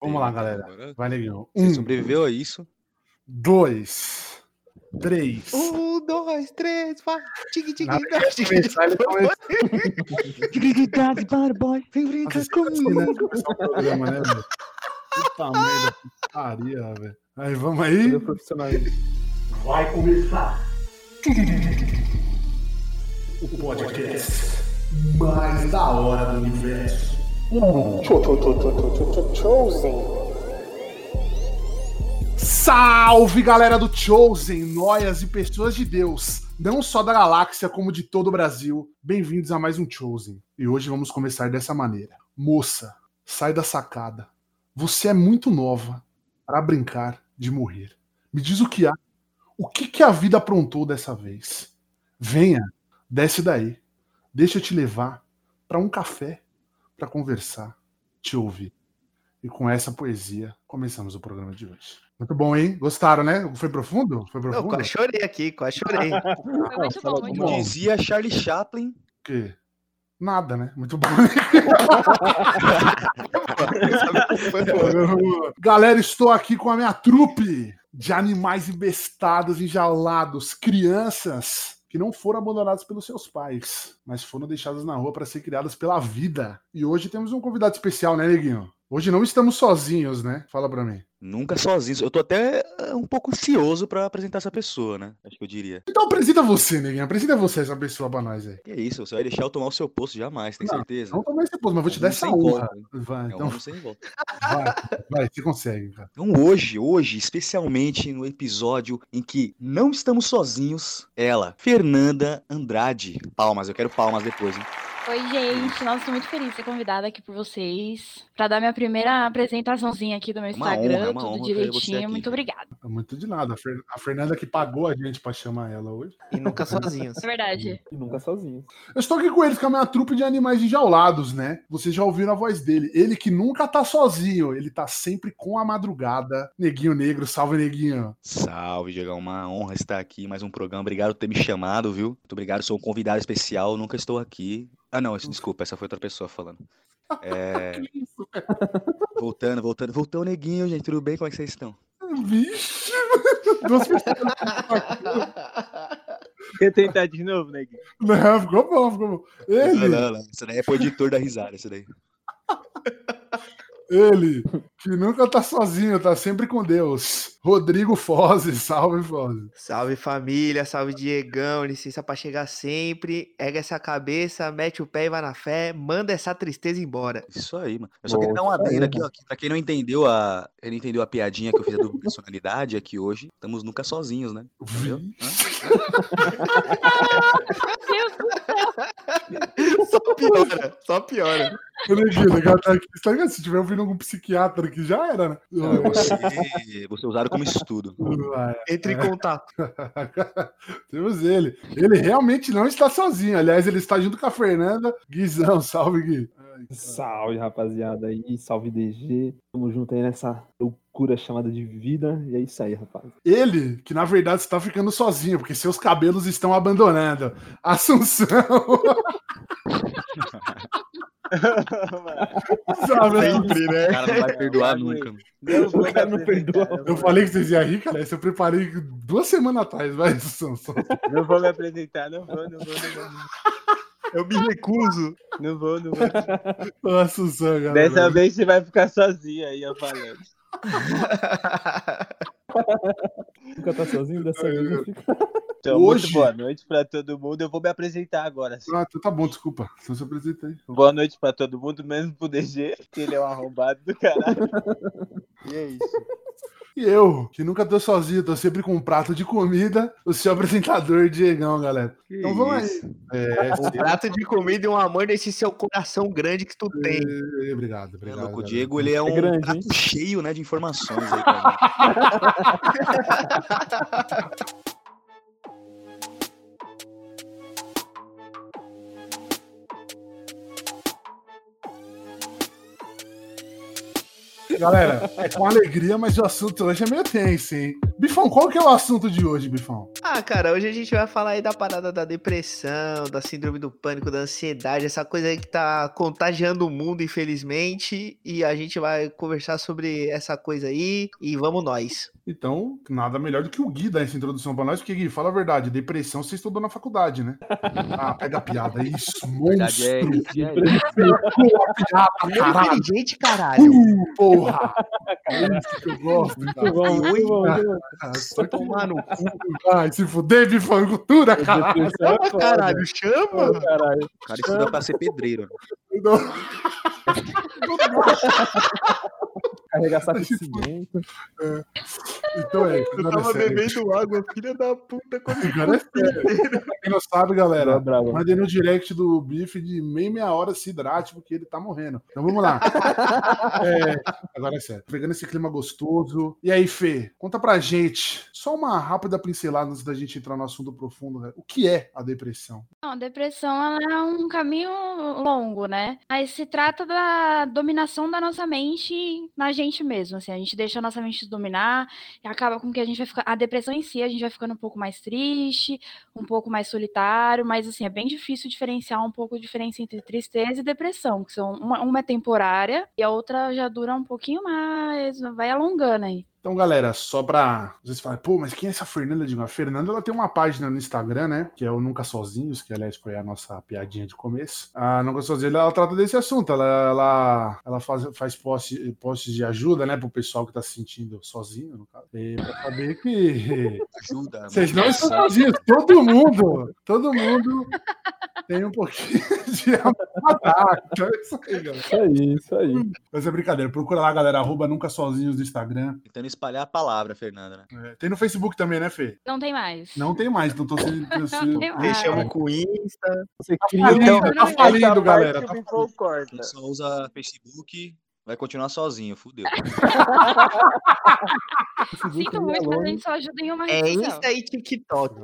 Vamos lá, galera. Vai, neguinho. Você um, sobreviveu a isso? Dois. Três. Um, dois, três, vai. Tigui, tigui, tigui, boy. Vem brincar comigo. Puta merda, putaria, velho. Aí, vamos aí. Vai começar. O podcast mais da hora do universo. Chosen. Salve galera do Chosen, noias e pessoas de Deus, não só da galáxia como de todo o Brasil. Bem-vindos a mais um Chosen. E hoje vamos começar dessa maneira. Moça, sai da sacada. Você é muito nova para brincar de morrer. Me diz o que há. O que, que a vida aprontou dessa vez? Venha, desce daí. Deixa eu te levar para um café para conversar, te ouvir. E com essa poesia, começamos o programa de hoje. Muito bom, hein? Gostaram, né? Foi profundo? Foi profundo? Eu quase chorei aqui, quase chorei. Foi muito bom, muito Como dizia Charlie Chaplin. Que? Nada, né? Muito bom. Galera, estou aqui com a minha trupe de animais embestados, enjaulados, crianças que não foram abandonadas pelos seus pais, mas foram deixadas na rua para ser criadas pela vida. E hoje temos um convidado especial, né, Neguinho? Hoje não estamos sozinhos, né? Fala para mim. Nunca sozinho. Eu tô até eh, um pouco ansioso para apresentar essa pessoa, né? Acho que eu diria. Então apresenta você, neguinho. Apresenta você essa pessoa pra nós aí. Que isso, você vai deixar eu tomar o seu posto jamais, tem não, certeza? Não tomar esse posto, mas vou te dar essa honra. Vai, é então. Sem volta. Vai, vai, você consegue, cara. Então hoje, hoje, especialmente no episódio em que não estamos sozinhos, ela, Fernanda Andrade. Palmas, eu quero palmas depois, hein? Oi, gente. Nossa, tô muito feliz de ser convidada aqui por vocês. Pra dar minha primeira apresentaçãozinha aqui do meu Instagram, honra, tudo direitinho. Muito obrigada. Muito de nada. A Fernanda que pagou a gente pra chamar ela hoje. E nunca sozinhos. É verdade. E nunca sozinhos. Eu estou aqui com eles, com a minha trupe de animais enjaulados, né? Vocês já ouviram a voz dele. Ele que nunca tá sozinho, ele tá sempre com a madrugada. Neguinho Negro, salve, Neguinho. Salve, Diego. Uma honra estar aqui. Mais um programa. Obrigado por ter me chamado, viu? Muito obrigado. Sou um convidado especial. Nunca estou aqui. Ah, não, desculpa, essa foi outra pessoa falando. É... voltando, voltando, voltou o neguinho, gente, tudo bem? Como é que vocês estão? Vixe! Duas pessoas. Quer tentar de novo, neguinho? Não, ficou bom, ficou bom. Ele... Não, não, não. Isso daí é pro editor da risada, isso daí. Ele, que nunca tá sozinho, tá sempre com Deus. Rodrigo Foze, salve Foze. Salve família, salve Diegão, licença pra chegar sempre. Erga essa cabeça, mete o pé e vai na fé, manda essa tristeza embora. Isso aí, mano. Eu só queria dar uma adendo aqui, ó. Pra quem não entendeu a. Ele entendeu a piadinha que eu fiz da personalidade aqui hoje. Estamos nunca sozinhos, né? Entendeu? só piora, só piora. Imagina, tá aqui. Tá ligado? Se tiver ouvindo algum psiquiatra aqui, já era, né? Você, você usado como estudo. Entre em contato. Temos ele. Ele realmente não está sozinho. Aliás, ele está junto com a Fernanda. Guizão, salve, Gui. salve, rapaziada aí. Salve, DG. Tamo junto aí nessa loucura chamada de vida. E é isso aí, rapaz. Ele, que na verdade está ficando sozinho, porque seus cabelos estão abandonando. Assunção. Sempre, né? O cara não vai perdoar nunca. Deus, o cara não perdoa. Eu falei que vocês iam rir, cara. Isso eu preparei duas semanas atrás. Vai. Não vou me apresentar, não vou, não vou, não vou. Eu me recuso. Não vou, não vou. Nossa, galera. Dessa vez você vai ficar sozinho aí, eu falando. Nunca tá sozinho dessa vez. Então, Hoje... muito boa noite para todo mundo. Eu vou me apresentar agora. Sim. Ah, então tá bom, desculpa. Só se apresentei. Boa noite para todo mundo, mesmo pro DG, que ele é um arrombado do caralho. e é isso. E eu, que nunca tô sozinho, tô sempre com um prato de comida, o seu apresentador Diegão, galera. Que então vamos isso. aí. É, um prato de comida e um amor desse seu coração grande que tu tem. É, obrigado, obrigado. É louco, o Diego, ele é, é um grande, prato hein? cheio né, de informações aí, Galera, é com alegria, mas o assunto hoje é meio tenso, hein? Bifão, qual que é o assunto de hoje, Bifão? Ah, cara, hoje a gente vai falar aí da parada da depressão, da síndrome do pânico, da ansiedade, essa coisa aí que tá contagiando o mundo, infelizmente. E a gente vai conversar sobre essa coisa aí. E vamos nós. Então, nada melhor do que o Gui dar essa introdução pra nós, porque Gui, fala a verdade, depressão você estudou na faculdade, né? Ah, pega a piada, isso, monstro. É, é, piada, caralho. inteligente, caralho. Uh, porra. É isso que eu gosto. Muito bom, muito bom. Só tomar no cu. Vai se fuder, bifancultura, caralho. Chama, caralho, chama. Caralho. O cara estuda pra ser pedreiro. Não. Carregar saco de cimento. É. Então é. Eu tava é bebendo água, filha da puta. Quando agora é sério. Pra quem não sabe, galera, é mandei no direct do Bife de meia meia hora se hidrate, porque ele tá morrendo. Então vamos lá. é, agora é sério. Pegando esse clima gostoso. E aí, Fê, conta pra gente, só uma rápida pincelada antes da gente entrar no assunto profundo. Né? O que é a depressão? Não, a depressão é um caminho longo, né? Mas se trata da dominação da nossa mente na gente mesmo, assim, a gente deixa a nossa mente dominar e acaba com que a gente vai ficar, a depressão em si, a gente vai ficando um pouco mais triste, um pouco mais solitário, mas assim, é bem difícil diferenciar um pouco a diferença entre tristeza e depressão, que são uma, uma é temporária e a outra já dura um pouquinho mais, vai alongando aí. Então, galera, só pra vocês falarem, pô, mas quem é essa Fernanda? Digo, a Fernanda ela tem uma página no Instagram, né? Que é o Nunca Sozinhos, que aliás foi a nossa piadinha de começo. A Nunca Sozinhos ela trata desse assunto. Ela, ela, ela faz, faz posts post de ajuda, né, pro pessoal que tá se sentindo sozinho, no caso. E pra saber que. Ajuda. Vocês não estão sozinhos, todo mundo, todo mundo tem um pouquinho de ataque. Então é isso aí, galera. Isso aí, isso aí. Mas é brincadeira. Procura lá, galera, arroba Nunca Sozinhos no Instagram. Tentando espalhar a palavra, Fernanda, né? É, tem no Facebook também, né, Fê? Não tem mais. Não tem mais, então tô se. Deixamos com Insta. Você tá cria. Falindo, tá falindo, galera. Tá falindo. Só usa Facebook vai continuar sozinho, fudeu. Sinto muito, mas a gente só ajuda em uma rede É Insta e TikTok.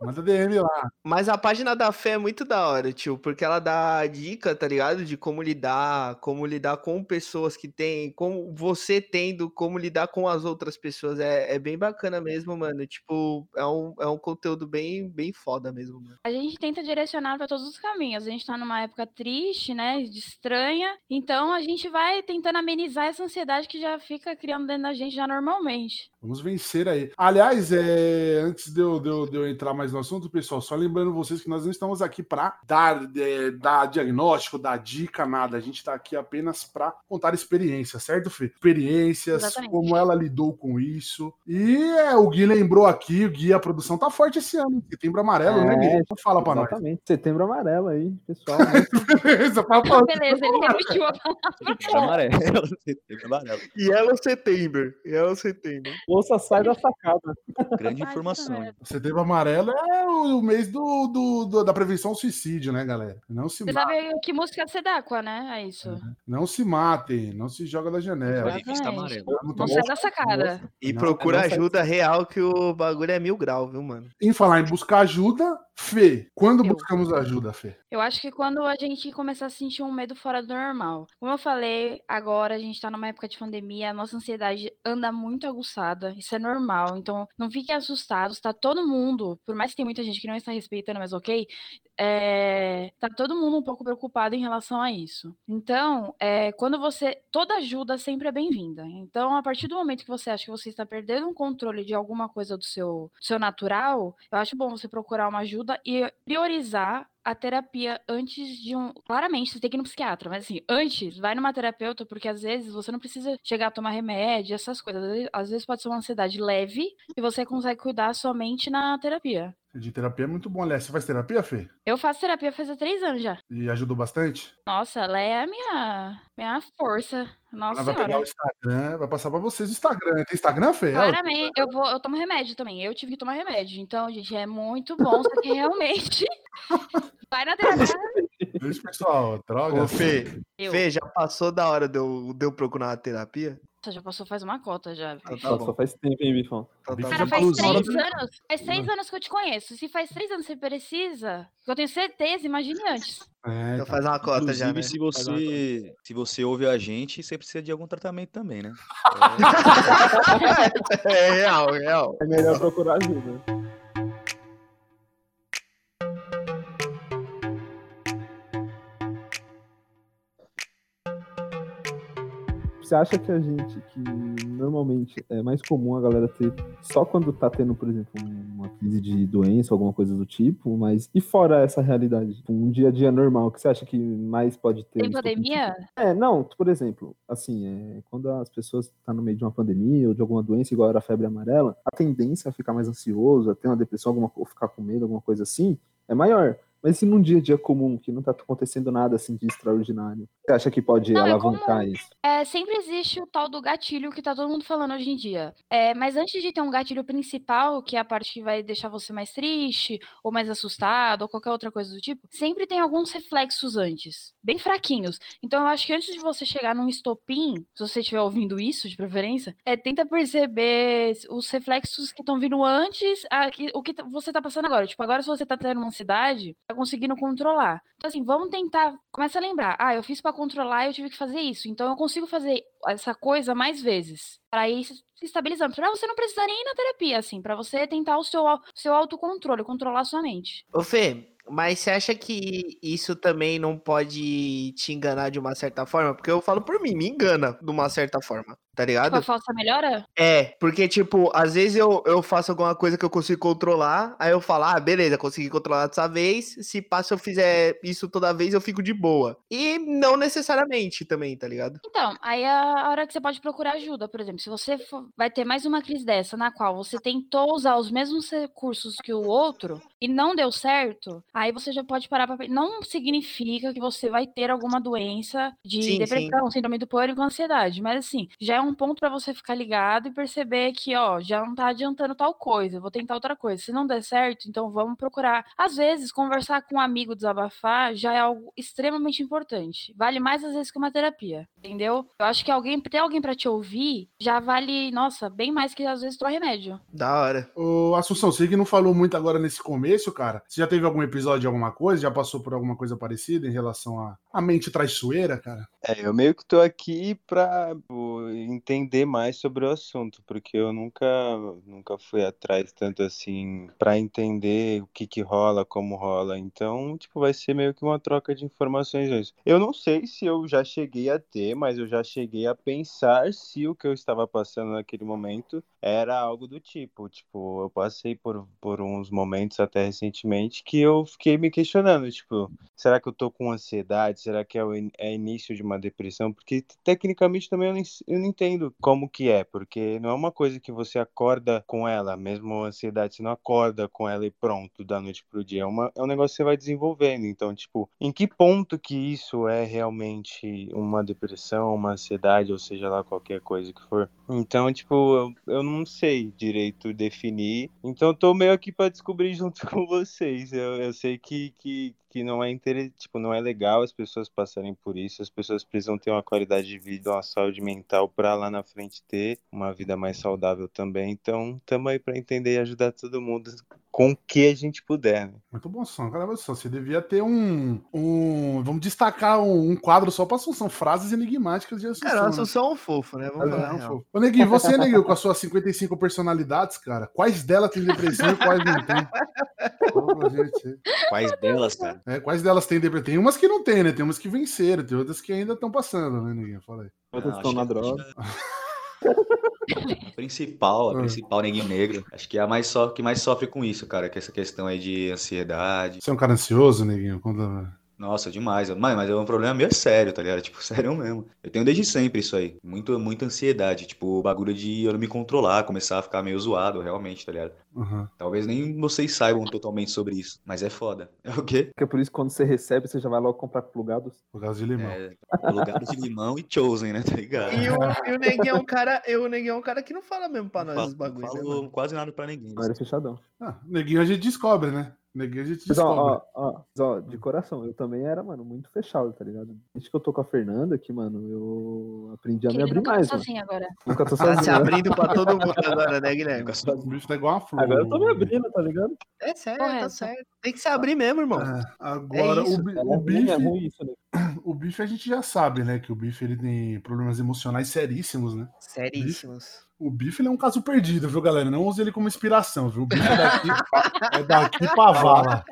Manda DM lá. Mas a página da fé é muito da hora, tio, porque ela dá dica, tá ligado? De como lidar, como lidar com pessoas que tem, como você tendo, como lidar com as outras pessoas. É, é bem bacana mesmo, mano. Tipo, é um, é um conteúdo bem, bem foda mesmo, mano. A gente tenta direcionar para todos os caminhos. A gente tá numa época triste, né? De estranha. Então a gente vai tentando amenizar essa ansiedade que já fica criando dentro da gente já normalmente. Vamos vencer aí. Aliás, é, antes de eu, de, eu, de eu, entrar mais no assunto, pessoal, só lembrando vocês que nós não estamos aqui para dar, é, dar diagnóstico, dar dica, nada. A gente está aqui apenas para contar experiências, certo, Fê? Experiências, Exatamente. como ela lidou com isso. E é, o Gui lembrou aqui, o Gui, a produção tá forte esse ano. Setembro amarelo, é, né, Gui? Então fala para nós. Exatamente. Setembro amarelo aí, pessoal. Né? Beleza. Beleza, ele repetiu a palavra. Setembro amarelo. setembro amarelo. Yellow Setembro. Yellow Setembro. Moça, sai da sacada. Grande informação. O setembro amarelo é o mês do, do, do, da prevenção ao suicídio, né, galera? Não se Você matem. sabe que música você dá com, né? É isso. Não se matem, não se joga da janela. Não, não sai da sacada. E procura ajuda real que o bagulho é mil grau, viu, mano? Em falar em buscar ajuda, Fê, quando eu. buscamos ajuda, Fê? Eu acho que quando a gente começar a sentir um medo fora do normal. Como eu falei, agora a gente tá numa época de pandemia, a nossa ansiedade anda muito aguçada. Isso é normal. Então, não fiquem assustados. Tá todo mundo, por mais que tem muita gente que não está respeitando, mas ok, é, tá todo mundo um pouco preocupado em relação a isso. Então, é, quando você. Toda ajuda sempre é bem-vinda. Então, a partir do momento que você acha que você está perdendo um controle de alguma coisa do seu, do seu natural, eu acho bom você procurar uma ajuda e priorizar a terapia antes de um. Claramente, você tem que ir no psiquiatra, mas assim, antes, vai numa terapeuta, porque às vezes você não precisa chegar a tomar remédio, essas coisas. Às vezes pode ser uma ansiedade leve e você consegue cuidar somente na terapia. De terapia é muito bom, aliás. Você faz terapia, Fê? Eu faço terapia faz três anos já. E ajudou bastante? Nossa, ela é a minha, minha força. Nossa ela vai senhora. pegar o Instagram, vai passar pra vocês o Instagram. Tem Instagram, Fê? Claramente, eu, vou, eu tomo remédio também. Eu tive que tomar remédio. Então, gente, é muito bom, só que realmente vai na terapia. Deixa, pessoal, droga. Ô, Fê, Fê, já passou da hora de eu, de eu procurar uma terapia? Já passou faz uma cota já. Tá, tá Nossa, faz tempo, hein, Bifão? Tá, tá Cara, faz três anos. Faz três anos que eu te conheço. Se faz três anos que você precisa, eu tenho certeza, imagine antes. É, então faz uma cota Inclusive, já. Né? Se você, se você ouve a gente, você precisa de algum tratamento também, né? É, é real, é real. É melhor procurar ajuda. Você acha que a gente, que normalmente é mais comum a galera ter só quando tá tendo, por exemplo, uma crise de doença, alguma coisa do tipo, mas e fora essa realidade? Tipo, um dia a dia normal, o que você acha que mais pode ter? Tem pandemia? É, não, por exemplo, assim, é, quando as pessoas estão tá no meio de uma pandemia ou de alguma doença, igual era a febre amarela, a tendência a ficar mais ansioso, a ter uma depressão, alguma, ou ficar com medo, alguma coisa assim, é maior. Mas se num dia a dia comum, que não tá acontecendo nada assim de extraordinário, você acha que pode não, é alavancar é isso? É, sempre existe o tal do gatilho que tá todo mundo falando hoje em dia. É, mas antes de ter um gatilho principal, que é a parte que vai deixar você mais triste, ou mais assustado, ou qualquer outra coisa do tipo, sempre tem alguns reflexos antes, bem fraquinhos. Então eu acho que antes de você chegar num estopim, se você estiver ouvindo isso, de preferência, é tenta perceber os reflexos que estão vindo antes, a, que, o que você tá passando agora. Tipo, agora se você tá tendo uma ansiedade, tá conseguindo controlar. Então, assim, vamos tentar. Começa a lembrar. Ah, eu fiz para controlar e eu tive que fazer isso. Então, eu consigo fazer essa coisa mais vezes. Para ir se estabilizando. Pra você não precisar nem ir na terapia, assim. para você tentar o seu, seu autocontrole, controlar a sua mente. Ô, Fê, mas você acha que isso também não pode te enganar de uma certa forma? Porque eu falo por mim, me engana de uma certa forma tá ligado? Tipo, a falsa melhora? É, porque, tipo, às vezes eu, eu faço alguma coisa que eu consigo controlar, aí eu falo, ah, beleza, consegui controlar dessa vez, se passa eu fizer isso toda vez, eu fico de boa. E não necessariamente também, tá ligado? Então, aí é a hora que você pode procurar ajuda, por exemplo, se você for, vai ter mais uma crise dessa, na qual você tentou usar os mesmos recursos que o outro e não deu certo, aí você já pode parar pra... Não significa que você vai ter alguma doença de sim, depressão, sim. síndrome do pânico, ansiedade, mas assim, já é um ponto para você ficar ligado e perceber que, ó, já não tá adiantando tal coisa, vou tentar outra coisa. Se não der certo, então vamos procurar. Às vezes, conversar com um amigo, desabafar, já é algo extremamente importante. Vale mais às vezes que uma terapia, entendeu? Eu acho que alguém, ter alguém para te ouvir, já vale, nossa, bem mais que às vezes tomar remédio. Da hora. Ô, Assunção, você que não falou muito agora nesse começo, cara. Você já teve algum episódio de alguma coisa? Já passou por alguma coisa parecida em relação à a, a mente traiçoeira, cara? É, eu meio que tô aqui pra pô, entender mais sobre o assunto, porque eu nunca, nunca fui atrás tanto assim para entender o que que rola, como rola. Então, tipo, vai ser meio que uma troca de informações hoje. Eu não sei se eu já cheguei a ter, mas eu já cheguei a pensar se o que eu estava passando naquele momento era algo do tipo, tipo, eu passei por, por uns momentos até recentemente que eu fiquei me questionando, tipo, será que eu tô com ansiedade? Será que é o é início de uma depressão? Porque tecnicamente também eu não, eu não entendo como que é, porque não é uma coisa que você acorda com ela, mesmo a ansiedade, você não acorda com ela e pronto, da noite pro dia. É, uma, é um negócio que você vai desenvolvendo. Então, tipo, em que ponto que isso é realmente uma depressão, uma ansiedade, ou seja lá qualquer coisa que for? Então, tipo, eu, eu não sei direito definir. Então, eu tô meio aqui para descobrir junto com vocês. Eu, eu sei que, que, que não é inter... tipo, não é legal as pessoas passarem por isso. As pessoas precisam ter uma qualidade de vida, uma saúde mental para lá na frente ter uma vida mais saudável também. Então, estamos aí para entender e ajudar todo mundo com o que a gente puder. Né? Muito bom, Sam. Caramba, você devia ter um. um vamos destacar um, um quadro só para Assunção, frases enigmáticas de Assunção. Cara, Assunção é um fofo, né? Vamos é, é um fofo. Ô, Neguinho, você, Neguinho, com as suas 55 personalidades, cara, quais delas tem depressão e quais não tem? Quais delas, cara? É, quais delas tem depressão? Tem umas que não tem, né? Tem umas que venceram, tem outras que ainda estão passando, né, Neguinho? Fala aí. Outras estão na droga. A principal, a hum. principal neguinho negro. Acho que é a mais so, que mais sofre com isso, cara. Que é essa questão aí de ansiedade. Você é um cara ansioso, neguinho? Conta. Nossa, demais. Mas, mas é um problema meio sério, tá ligado? Tipo, sério mesmo. Eu tenho desde sempre isso aí. Muito, muita ansiedade. Tipo, o bagulho de eu não me controlar, começar a ficar meio zoado, realmente, tá ligado? Uhum. Talvez nem vocês saibam totalmente sobre isso, mas é foda. É o quê? Porque é por isso que quando você recebe, você já vai logo comprar plugados. Plugados de limão. É, plugados de limão e chosen, né? Tá ligado? E o, e o Neguinho é um cara, eu, o Neguinho é um cara que não fala mesmo pra nós os bagulhos. Não falo né, quase nada pra ninguém. Não era fechadão. Ah, Neguinho a gente descobre, né? Neguinho a gente Mas, ó, ó, ó, de coração, eu também era, mano, muito fechado, tá ligado? Desde que eu tô com a Fernanda aqui, mano, eu aprendi a que me abrir mais. Tá sozinho agora. Nunca tô sozinho. Tá se abrindo pra todo mundo agora, né, Guilherme? O bicho tá igual uma flor. Agora eu tô me abrindo, tá ligado? É sério, tá Correto. tá certo. Tem que se abrir mesmo, irmão. É, agora, é isso, o, o bife. É ruim isso, né? O bife a gente já sabe, né? Que o bife ele tem problemas emocionais seríssimos, né? Seríssimos. O bife é um caso perdido, viu, galera? Não use ele como inspiração, viu? O bife é daqui, é daqui pra vala.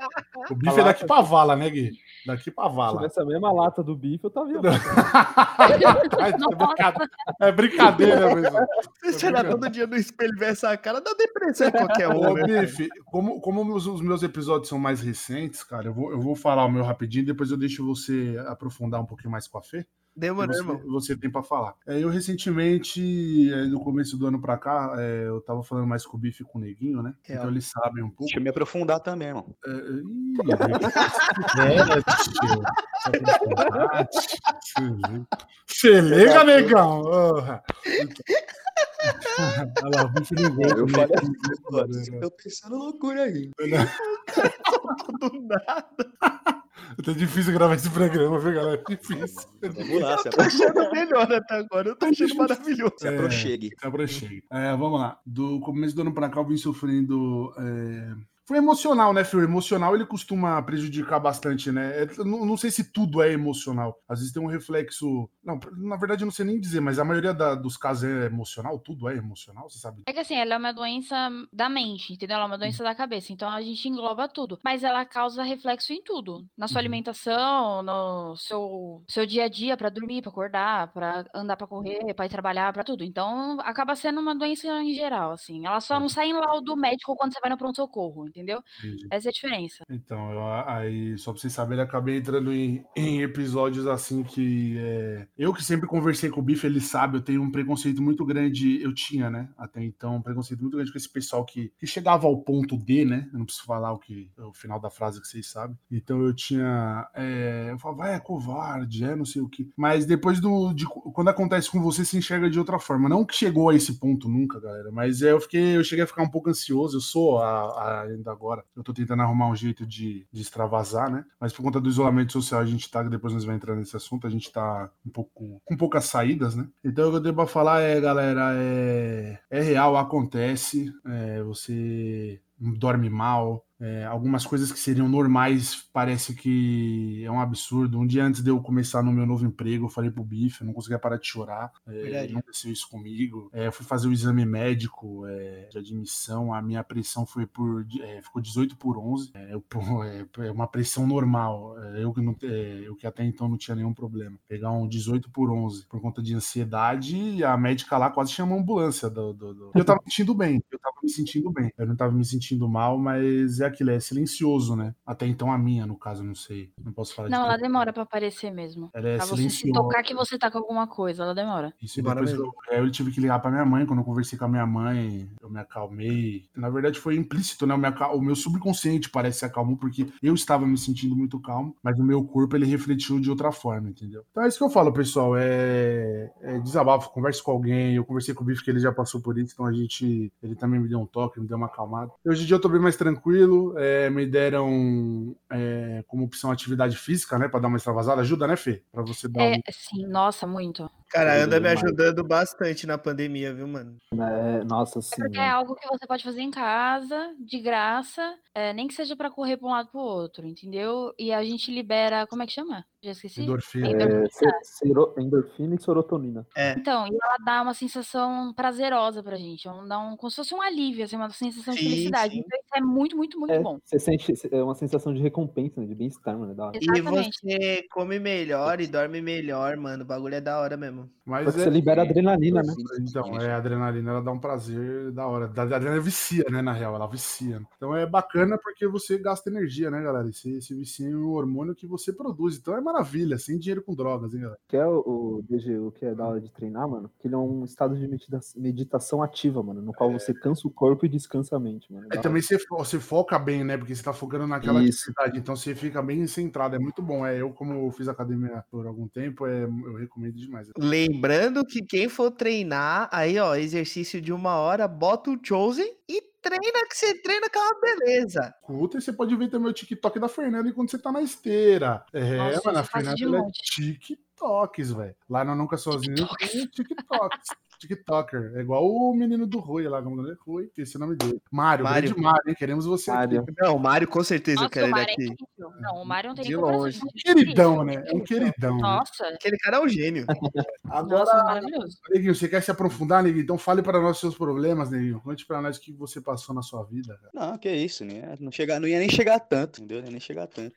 O bife é daqui pra vala, né, Gui? Daqui pra Se vala. tivesse a mesma lata do bife, eu tava vendo. é, brincadeira, é mesmo. Se olhar todo dia no espelho e ver essa cara, dá depressão em qualquer um, Ô, né? Bife, como, como os, os meus episódios são mais recentes, cara, eu vou, eu vou falar o meu rapidinho, depois eu deixo você aprofundar um pouquinho mais com a Fê. Demorou, você, irmão. você tem pra falar. É, eu recentemente, é, no começo do ano pra cá, é, eu tava falando mais com o Bife e com o Neguinho, né? Então eles sabem um pouco. Deixa eu me aprofundar também, irmão. É, ih, é. Você liga, negão? Olha lá, o bicho ligou. Eu né? falei- Eu pensando loucura aí. Do nada. Tá difícil gravar esse programa, viu, galera? É difícil. Vamos lá, se Tô achando melhor até agora. Eu tô achando maravilhoso. Se aproxegue. Se aproxime. É, vamos lá. Do começo do ano pra cá, eu vim sofrendo. é, Foi emocional, né, Fio? Emocional ele costuma prejudicar bastante, né? É, eu não, não sei se tudo é emocional. Às vezes tem um reflexo. Não, na verdade, eu não sei nem dizer, mas a maioria da- dos casos é emocional. Tudo é emocional, você sabe? É que assim, ela é uma doença da mente, entendeu? Ela é uma doença da cabeça. Então a gente engloba tudo. Mas ela causa reflexo em tudo. Na sua Uhum. alimentação, no seu, seu dia a dia, pra dormir, pra acordar, pra andar pra correr, pra ir trabalhar, pra tudo. Então acaba sendo uma doença em geral, assim. Ela só não sai em laudo médico quando você vai no pronto-socorro, entendeu? Entendi. Essa é a diferença. Então, eu, aí, só pra vocês saberem, acabei entrando em, em episódios assim que. é, eu que sempre conversei com o Bife, ele sabe, eu tenho um preconceito muito grande. Eu tinha, né? Até então, um preconceito muito grande com esse pessoal que, que chegava ao ponto D, né? Eu não preciso falar o que o final da frase que vocês sabem. Então eu tinha. é, eu falava, "Ah, é covarde, é não sei o que. Mas depois do. De, quando acontece com você, se enxerga de outra forma. Não que chegou a esse ponto nunca, galera. Mas é, eu fiquei, eu cheguei a ficar um pouco ansioso. Eu sou a- a- ainda agora. Eu tô tentando arrumar um jeito de, de extravasar, né? Mas por conta do isolamento social, a gente tá, depois nós vamos entrar nesse assunto, a gente tá um pouco com poucas saídas, né? Então o que eu tenho pra falar é, galera, é, é real, acontece. É, você dorme mal, é, algumas coisas que seriam normais parece que é um absurdo. Um dia antes de eu começar no meu novo emprego, eu falei pro Bife, eu não conseguia parar de chorar. É, não aconteceu isso comigo. É, eu fui fazer o exame médico é, de admissão, a minha pressão foi por é, ficou 18 por 11. É, é, uma pressão normal. Eu, que não, eu que até então não tinha nenhum problema. Pegar um 18 por 11 por conta de ansiedade, e a médica lá quase chamou a ambulância. Do, do- do- Eu tava me sentindo bem, eu tava me sentindo bem. Eu não tava me sentindo mal, mas é aquilo, é silencioso, né? Até então a minha, no caso, não sei. Não posso falar Não, de ela demora pra aparecer mesmo. Ela é Pra você se silenciosa. tocar que você tá com alguma coisa, ela demora. Isso, e depois eu, é, eu tive que ligar pra minha mãe. Quando eu conversei com a minha mãe, eu me acalmei. Na verdade, foi implícito, né? O, meu subconsciente parece se acalmou, porque eu estava me sentindo muito calmo, mas o meu corpo ele refletiu de outra forma, entendeu? Então é isso que eu falo, pessoal. É, é desabafo, converse com alguém. Eu conversei com o Bife, que ele já passou por isso, então a gente. Ele também me deu um toque, me deu uma acalmada. Hoje em dia eu tô bem mais tranquilo. É, me deram é, como opção atividade física, né? Pra dar uma extravasada. Ajuda, né, Fê? Pra você dar um. É, sim, nossa, muito. Cara, anda me ajudando bastante na pandemia, viu, mano? É, nossa, sim. Porque é né? algo que você pode fazer em casa, de graça, é, nem que seja pra correr pra um lado pro outro, entendeu? E a gente libera, como é que chama? Já esqueci? Endorfina. Endorfina. É, sero- endorfina e serotonina. É. Então, e ela dá uma sensação prazerosa pra gente, é um- dá um, como se fosse um alívio, assim, uma sensação de Sim, felicidade. sim. Então isso é muito, muito, muito É, bom. você sente é uma sensação de recompensa, né, de bem-estar, mano. é da hora. E você come melhor e dorme melhor, mano. O bagulho é da hora mesmo. Mas Porque é, você libera adrenalina, né? Então, é, a adrenalina ela dá um prazer da hora. A adrenalina vicia, né? Na real, ela vicia. Então é bacana porque você gasta energia, né, galera? E você se vicia em um hormônio que você produz. Então é maravilha, sem dinheiro com drogas, hein, galera? Que é o, o DG, o que é da hora de treinar, mano, que ele é um estado de medita- meditação ativa, mano, no qual você cansa o corpo e descansa a mente, mano. Hora. também você, você foca bem, né? Porque você tá focando naquela Isso. atividade. Então você fica bem centrado. É muito bom. É, eu, como fiz academia por algum tempo, é, eu recomendo demais. Lembrando que quem for treinar, aí ó, exercício de uma hora, bota o Chosen e treina que você treina que é uma beleza. Escuta, e você pode ver também o TikTok da Fernanda enquanto você tá na esteira. É, Nossa, mano, a Fernanda é. TikToks, velho. Lá no Nunca Sozinho tem TikToks. TikToker. É igual o menino do Rui lá, como é Rui, esqueci o nome dele. Mário, Mário. grande Mário, hein? Queremos você Mário. aqui. Não, o Mário com certeza eu Nossa, quero o ele é aqui. incrível. Não, o Mário não tem De longe. é Queridão, né? É um queridão. né? Nossa, Aquele cara é um gênio. nossa, maravilhoso. Neguinho, você quer se aprofundar, Neguinho? Então fale para nós seus problemas, Neguinho. Conte para nós o que você passou na sua vida, cara. Não, que isso, né? Não, chegar, não ia nem chegar tanto, entendeu? Não ia nem chegar tanto.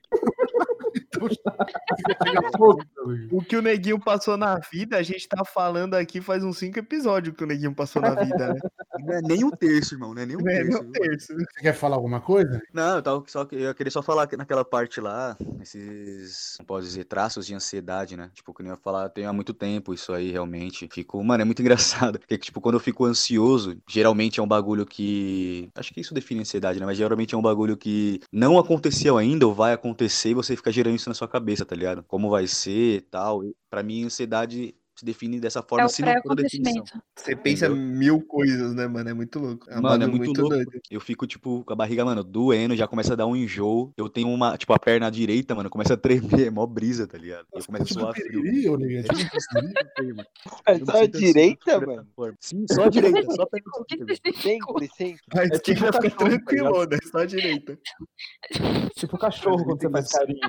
O que o Neguinho passou na vida, a gente tá falando aqui faz uns cinco episódios que o Neguinho passou na vida, né? Não é nem um terço, irmão, não é nem um Não é nem terço. um viu? terço. Você quer falar alguma coisa? Não, eu, tava só, que- eu queria só falar que naquela parte lá, esses, não posso dizer, traços de ansiedade, né? Tipo, que eu ia falar, tem há muito tempo isso aí, realmente. Fico, mano, é muito engraçado. Porque, tipo, quando eu fico ansioso, geralmente é um bagulho que. Acho que isso define ansiedade, né? Mas geralmente é um bagulho que não aconteceu ainda ou vai acontecer e você fica gerando isso na sua cabeça, tá ligado? Como vai ser e tal. E pra mim, ansiedade se define dessa forma, É se não for a definição. Você pensa Entendeu? mil coisas, né, mano? É muito louco. É Mano, é bagulho muito, louco. doido. Eu fico, tipo, com a barriga, mano, doendo, já começa a dar um enjoo. Eu tenho uma, tipo, a perna direita, mano, começa a tremer, é mó brisa, tá ligado? Eu começo a Tipo suar frio. É tipo? É Eu me só a assim, direita, mano? Sim, só a direita, só a perna O que direita. específico? Sempre, sempre. A tipo esquerda fica cachorro, tá tranquilo, né? Só a direita. Tipo cachorro quando você faz carinho.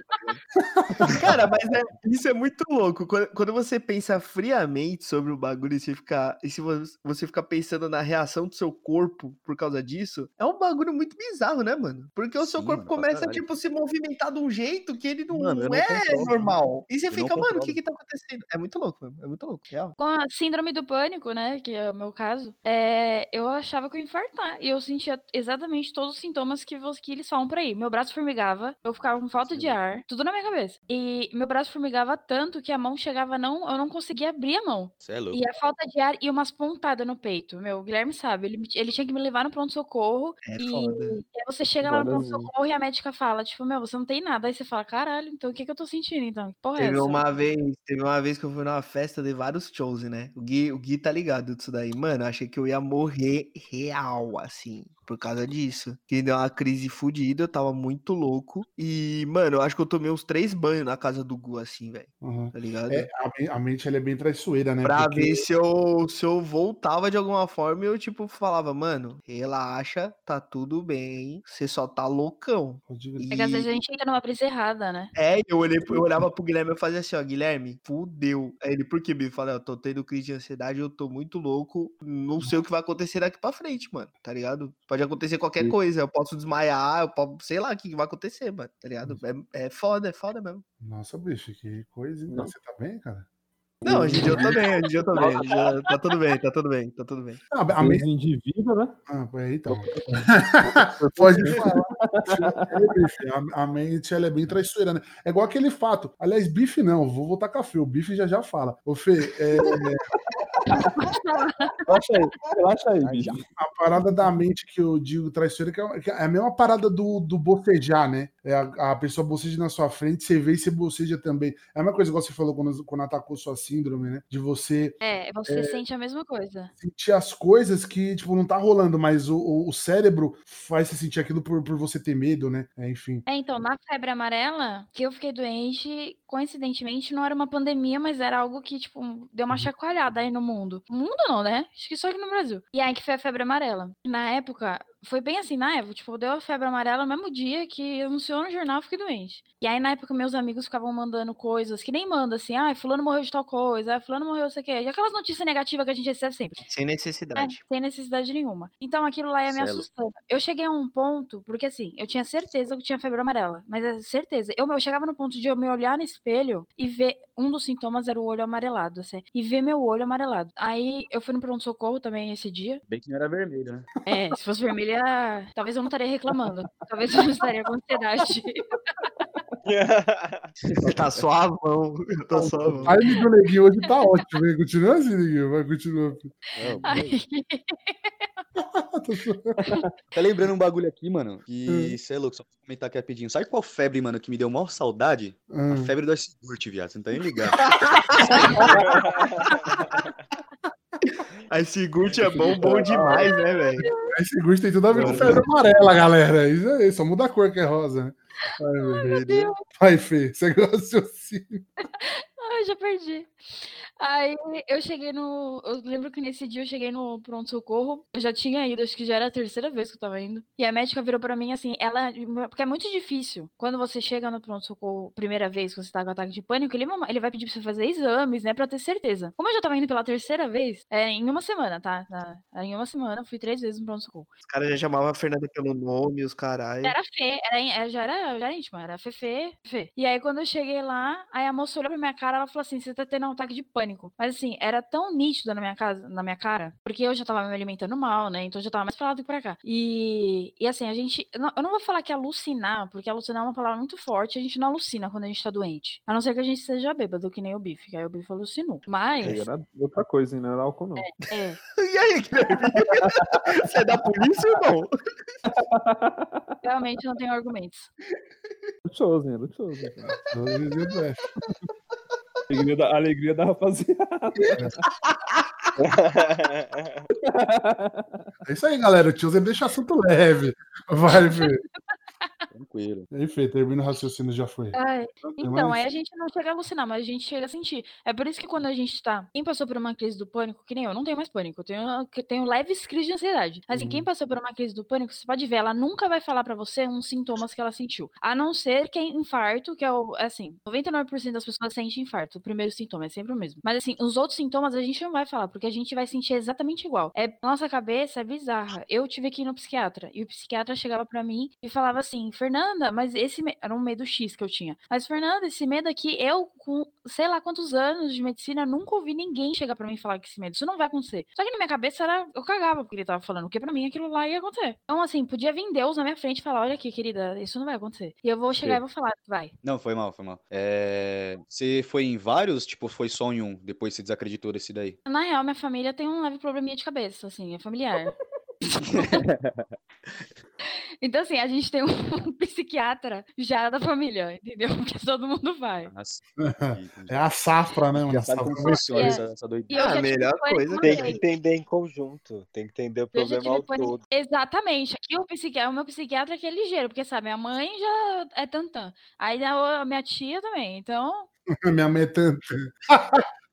Cara, mas é- isso é muito louco. Quando, quando você pensa friamente sobre o bagulho e você fica, e se vo- você ficar pensando na reação do seu corpo por causa disso, é um bagulho muito bizarro, né, mano? Porque o seu Sim, corpo mano, pra começa, tipo, se movimentar de um jeito que ele não, Mano, não é controlo, normal. E você fica, mano, o que que tá acontecendo? É muito louco, mano. É muito louco, real. Com a síndrome do pânico, né, que é o meu caso, é, eu achava que eu ia infartar. E eu sentia exatamente todos os sintomas que, que eles falam por aí. Meu braço formigava, eu ficava com falta de Sim. ar, tudo na minha cabeça. E meu braço formigava tanto que a mão chegava, não, eu não conseguia abrir a mão. É louco. E a falta de ar e umas pontadas no peito. Meu, o Guilherme sabe, ele, ele tinha que me levar no pronto-socorro. É e, foda. e aí você chega lá no pronto-socorro e a médica fala, tipo, meu, você não tem nada. Aí você fala, caralho, então o que, que eu tô sentindo, então? Que porra é Teve essa? uma vez, teve uma vez que eu fui numa festa de vários shows, né? O Gui, o Gui tá ligado disso daí. Mano, eu achei que eu ia morrer real, assim, por causa disso. Que deu uma crise fodida, eu tava muito louco. E, mano, eu acho que eu tomei uns três banhos na casa do Gu, assim, velho. Uhum. Tá ligado? É, a, a mente ela é bem traiçoeira, né? Pra Porque- ver se eu, se eu voltava de alguma forma e eu, tipo, falava, mano, relaxa, tá tudo bem, você só tá loucão. Pode crer. É que às vezes a E- gente entra numa brisa errada, né? É, eu, olhei, eu olhava pro Guilherme e fazia assim, ó, Guilherme, fudeu. Aí ele, por que, Bi? Eu falei, ó, tô tendo crise de ansiedade, eu tô muito louco, não sei o que vai acontecer daqui pra frente, mano, tá ligado? Pode acontecer qualquer Sim. coisa, eu posso desmaiar, eu posso, sei lá o que vai acontecer, mano, tá ligado? É, é foda, é foda mesmo. Nossa, bicho, que coisa. Não. Você tá bem, cara? Não, hoje em dia eu tô bem, hoje em dia eu tô bem, dia tá tudo bem, tá tudo bem, tá tudo bem. Ah, a vezes indivíduo, né? Ah, pô, aí então. Pode falar. É, a mente ela é bem traiçoeira, né? É igual aquele fato. Aliás, bife não, vou voltar com a Fê. O bife já já fala. Ô, Fê, é, Relaxa aí, relaxa aí, bicho. a parada da mente que eu digo traiçoeira que é, que é a mesma parada do, do bocejar, né? É a, a pessoa boceja na sua frente, você vê e você boceja também. É a mesma coisa igual você falou quando, quando atacou sua síndrome, né? De você É, você sente a mesma coisa. sentir as coisas que, tipo, não tá rolando, mas o, o- o cérebro faz você sentir aquilo por, por você ter medo, né? É, enfim. É, então, na febre amarela, que eu fiquei doente, coincidentemente, não era uma pandemia, mas era algo que, tipo, deu uma chacoalhada aí no mundo. No mundo não, né? Acho que só aqui no Brasil. E aí que foi a febre amarela. Na época, foi bem assim, na época, tipo, deu a febre amarela no mesmo dia que anunciou no jornal, eu fiquei doente. E aí, na época, meus amigos ficavam mandando coisas que nem manda, assim, ah, fulano morreu de tal coisa, ah, fulano morreu, não sei o quê. E aquelas notícias negativas que a gente recebe sempre. Sem É, necessidade. sem necessidade nenhuma. Então aquilo lá ia me é assustando. Eu cheguei a um ponto, porque assim, eu tinha certeza que eu tinha febre amarela, mas é certeza. Eu, eu chegava no ponto de eu me olhar no espelho e ver um dos sintomas era o olho amarelado, assim, e ver meu olho amarelado. Aí eu fui no pronto-socorro também esse dia. Bem que não era vermelho, né? É, se fosse vermelha, talvez eu não estaria reclamando. Talvez eu não estaria com ansiedade. Tá só a mão, tá só a mão. A do Neguinho hoje tá ótimo, hein? Continua assim, Neguinho. Vai, continua. Aí, Tá lembrando um bagulho aqui, mano, que Hum. você é louco, só pra comentar aqui rapidinho. Sabe qual febre, mano, que me deu maior saudade? A Hum. febre do iogurte, viado. Você não tá nem ligado. A Sigurt é bom, bom demais, né, velho? Esse gosto tem tudo a ver com febre amarela, galera. Isso aí, só muda a cor que é rosa, né? Ai, meu Deus. Vai, Fê, você gosta de. Ai, eu já perdi. Aí eu cheguei no. Eu lembro que nesse dia eu cheguei no pronto-socorro. Eu já tinha ido, acho que já era a terceira vez que eu tava indo. E a médica virou pra mim assim, ela. Porque é muito difícil. Quando você chega no pronto-socorro, primeira vez que você tá com ataque de pânico, ele, ele vai pedir pra você fazer exames, né? Pra ter certeza. Como eu já tava indo pela terceira vez, é em uma semana, tá? Em uma semana, fui três vezes no pronto-socorro. Os caras já chamavam a Fernanda pelo nome, os caralho. Era Fê, era, já, era, já era íntima, era Fefe, Fê. E aí quando eu cheguei lá, aí a moça olhou pra minha cara, ela falou assim: você tá tendo um ataque de pânico. Mas assim, era tão nítido na minha casa, na minha cara, porque eu já tava me alimentando mal, né? Então eu já tava mais pra lá do que pra cá. E, e assim, a gente. Eu não vou falar que alucinar, porque alucinar é uma palavra muito forte, a gente não alucina quando a gente tá doente. A não ser que a gente seja bêbado, que nem o bife, que aí o bife alucinou. Mas. Aí era outra coisa, não era álcool, não. É. é. e aí, Você é da polícia ou não? Realmente não tenho argumentos. Luxoso, luxoso. Alegria da, alegria da rapaziada. É isso aí, galera. O tiozinho deixa assunto leve. Vai, ver. Tranquilo. E Fê, termina o raciocínio, já foi. Ai, então, aí a gente não chega a alucinar, mas a gente chega a sentir. É por isso que quando a gente tá. Quem passou por uma crise do pânico, que nem eu, não tenho mais pânico, eu tenho, eu tenho leves crises de ansiedade. Mas assim, quem Uhum. passou por uma crise do pânico, você pode ver, ela nunca vai falar pra você uns sintomas que ela sentiu. A não ser que é infarto, que é o. Assim, 99% das pessoas sentem infarto. O primeiro sintoma é sempre o mesmo. Mas assim, os outros sintomas a gente não vai falar, porque a gente vai sentir exatamente igual. É, nossa cabeça é bizarra. Eu tive que ir no psiquiatra, e o psiquiatra chegava pra mim e falava assim: Fernanda, mas esse era um medo X que eu tinha. Mas, Fernanda, esse medo aqui, eu, com sei lá quantos anos de medicina, nunca ouvi ninguém chegar pra mim e falar que esse medo, isso não vai acontecer. Só que na minha cabeça era, eu cagava porque ele tava falando, porque pra mim aquilo lá ia acontecer. Então, assim, podia vir Deus na minha frente e falar: olha aqui, querida, isso não vai acontecer. E eu vou chegar Sim. e vou falar: vai. Não, foi mal, foi mal. É, Você foi em vários, tipo, foi só em um, depois você desacreditou desse daí? Na real, minha família tem um leve probleminha de cabeça, assim, é familiar. Então, assim, a gente tem um psiquiatra já da família, entendeu? Porque todo mundo vai. Nossa, É a safra, né, Já sabe como Safra- funciona É. essa, essa doideira. eu Ah, tive melhor coisa Tem que entender em conjunto. Tem que entender o Eu problema ao pânico. todo. Exatamente. Aqui o, psiquiatra, o meu psiquiatra que é ligeiro, porque sabe, minha mãe já é tantã. Aí a, a minha tia também. Então, Minha mãe é tanta.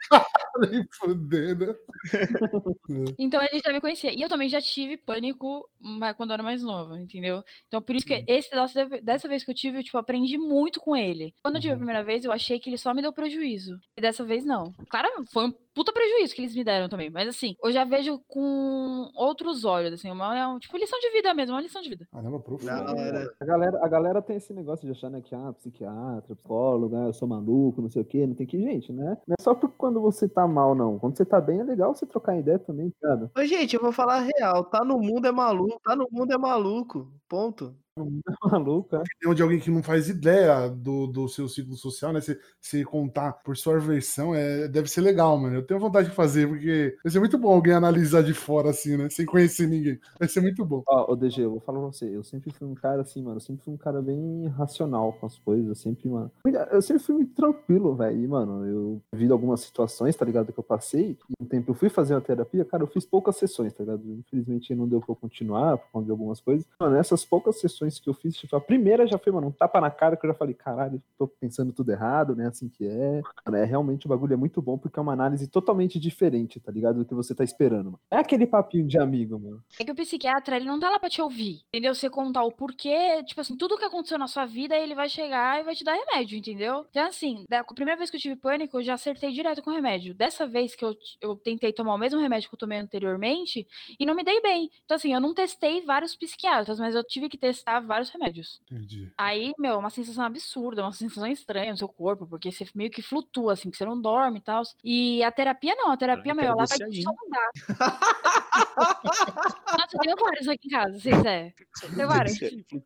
Nem fudendo. então a gente já me conhecia. E eu também já tive pânico quando eu era mais nova, entendeu? Então por isso que esse dessa, dessa vez que eu tive, eu tipo, aprendi muito com ele. Quando eu tive a Uhum. primeira vez, eu achei que ele só me deu prejuízo. E dessa vez não. Claro, foi um puta prejuízo que eles me deram também. Mas assim, eu já vejo com outros olhos, assim, uma, é tipo lição de vida mesmo, uma lição de vida. Caramba, profundo. Hora. A galera, a galera tem esse negócio de achar, né, que, ah, psiquiatra, psicólogo, ah, eu sou maluco, não sei o quê, não tem que, gente, né? Não é só porque quando você tá mal, não. Quando você tá bem, é legal você trocar ideia também, cara. Ô, gente, eu vou falar a real. Tá no mundo é maluco. Tá no mundo é maluco. Ponto. Maluco, é. opinião de alguém que não faz ideia do, do seu ciclo social, né? Se, se contar por sua versão, é, deve ser legal, mano. Eu tenho vontade de fazer, porque vai ser muito bom alguém analisar de fora, assim, né? Sem conhecer ninguém. Vai ser muito bom. Ó, ô DG, eu vou falar pra você, eu sempre fui um cara assim, mano, eu sempre fui um cara bem racional com as coisas, eu sempre, mano, eu sempre fui muito tranquilo, velho, e, mano, eu vi algumas situações, tá ligado, que eu passei, e um tempo eu fui fazer uma terapia, cara, eu fiz poucas sessões, tá ligado, infelizmente não deu pra continuar, por conta de algumas coisas, mano, essas poucas sessões que eu fiz, tipo, a primeira já foi, mano, um tapa na cara, que eu já falei, caralho, tô pensando tudo errado, né, assim que é, mano, é realmente o bagulho é muito bom, porque é uma análise totalmente diferente, tá ligado, do que você tá esperando, mano. É aquele papinho de amigo, mano. É que o psiquiatra, ele não tá lá pra te ouvir, entendeu? Você contar o porquê, tipo assim, tudo que aconteceu na sua vida, ele vai chegar e vai te dar remédio, entendeu? Então, assim, da a primeira vez que eu tive pânico, eu já acertei direto com o remédio. Dessa vez que eu, eu tentei tomar o mesmo remédio que eu tomei anteriormente e não me dei bem. Então, assim, eu não testei vários psiquiatras, mas eu tive que testar vários remédios. Entendi. Aí, meu, é uma sensação absurda, uma sensação estranha no seu corpo, porque você meio que flutua, assim, que você não dorme e tal. E a terapia não, a terapia, Eu meu, ela vai te sondar. Nossa, eu tenho vários aqui em casa, se quiser. Tem vários.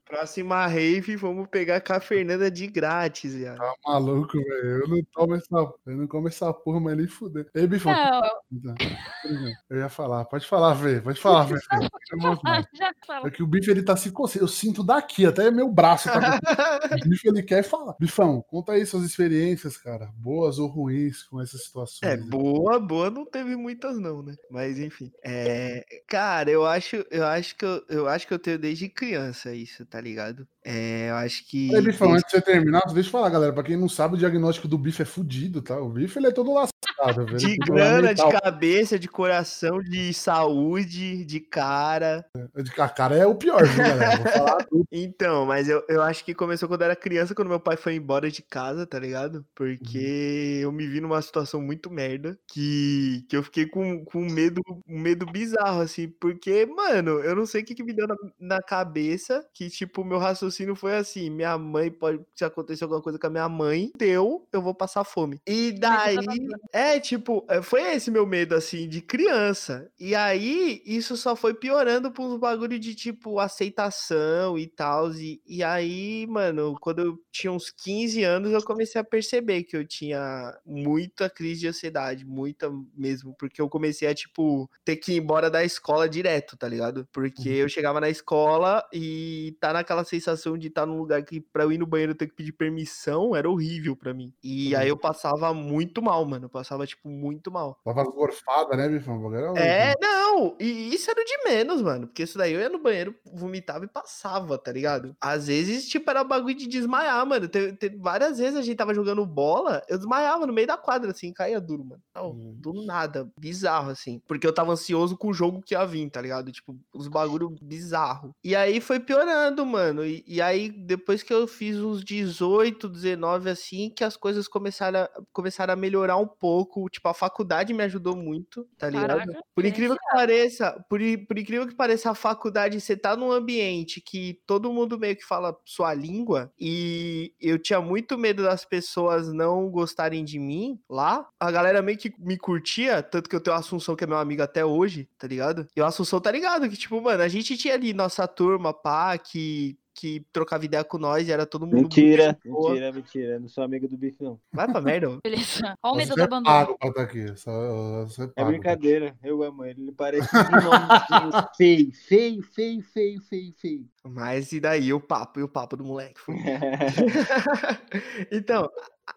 Próxima rave, vamos pegar com a Fernanda de grátis, viado. Tá maluco, velho. Eu não tomo essa. Eu não como essa porra, mas nem fuder. Ei, Bifão. Não, Tá. Eu ia falar. Pode falar, Vê. Pode falar, Vê. É que o bife ele tá se coçando. Eu sinto daqui, até meu braço tá. O bife ele quer falar. Bifão, conta aí suas experiências, cara. Boas ou ruins com essas situações. É, boa, boa não teve muitas não, né? Mas enfim. É, cara, eu acho, eu acho que eu, eu acho que eu tenho desde criança isso, tá ligado? É, eu acho que. Bifão, antes de você terminar, deixa eu falar, galera. Pra quem não sabe, o diagnóstico do bife é fudido, tá? O bife ele é todo lascado, velho. De grana, de cabeça, de coração, de saúde, de cara. De- A cara é o pior, viu, galera? Vou falar tudo. Então, mas eu, eu acho que começou quando eu era criança, quando meu pai foi embora de casa, tá ligado? Porque eu me vi numa situação muito merda que, que eu fiquei com, com um medo, um medo bizarro, assim. Porque, mano, eu não sei o que, que me deu na, na cabeça que, tipo, meu raciocínio foi assim: minha mãe pode. Se acontecer alguma coisa com a minha mãe, deu, eu vou passar fome. E daí. É, tipo, é, foi esse meu medo, assim, de criança. E aí, isso só foi piorando por uns bagulho de, tipo, aceitação e tal. E, e aí, mano, quando eu tinha uns 15 anos, eu comecei a perceber que eu tinha muita crise de ansiedade, muita mesmo. Porque eu comecei a, tipo, ter que ir embora da escola direto, tá ligado? Porque eu chegava na escola e tá naquela sensação de estar num lugar que, pra eu ir no banheiro, eu ter que pedir permissão, era horrível pra mim. E aí eu passava muito mal, mano. Eu passava, tipo, muito mal. Tava as gorfadas, né, Bifão? O bagulho era louco. É, não, e isso era de menos, mano. Porque isso daí eu ia no banheiro, vomitava e passava, tá ligado? Às vezes, tipo, era bagulho de desmaiar, mano. Te- te- várias vezes a gente tava jogando bola, eu desmaiava no meio da quadra, assim, caía duro, mano. Não, Hum. do nada, bizarro, assim. Porque eu tava ansioso com o jogo que ia vir, tá ligado? Tipo, os bagulho bizarro. E aí foi piorando, mano. E, e aí, depois que eu fiz uns 18, 19, assim, que as coisas começaram a, começaram a melhorar um pouco. Tipo, a faculdade me ajudou muito, tá ligado? Caraca, Por incrível que pareça, por, por incrível que pareça, a faculdade, você tá num ambiente que todo mundo meio que fala sua língua, e eu tinha muito medo das pessoas não gostarem de mim lá. A galera meio que me curtia, tanto que eu tenho o Assunção, que é meu amigo até hoje, tá ligado? E o Assunção tá ligado, que tipo, mano, a gente tinha ali nossa turma, pá, que. Que trocava ideia com nós e era todo mundo. Mentira, mentira, mentira. Não sou amigo do bife, não. Vai pra merda. Beleza. Olha o medo Você do abandono. pago pra estar aqui. Só, você é É brincadeira, eu amo ele. Ele parece um nome feio, feio, feio, feio, feio, feio. Mas e daí o papo, e o papo do moleque? Então,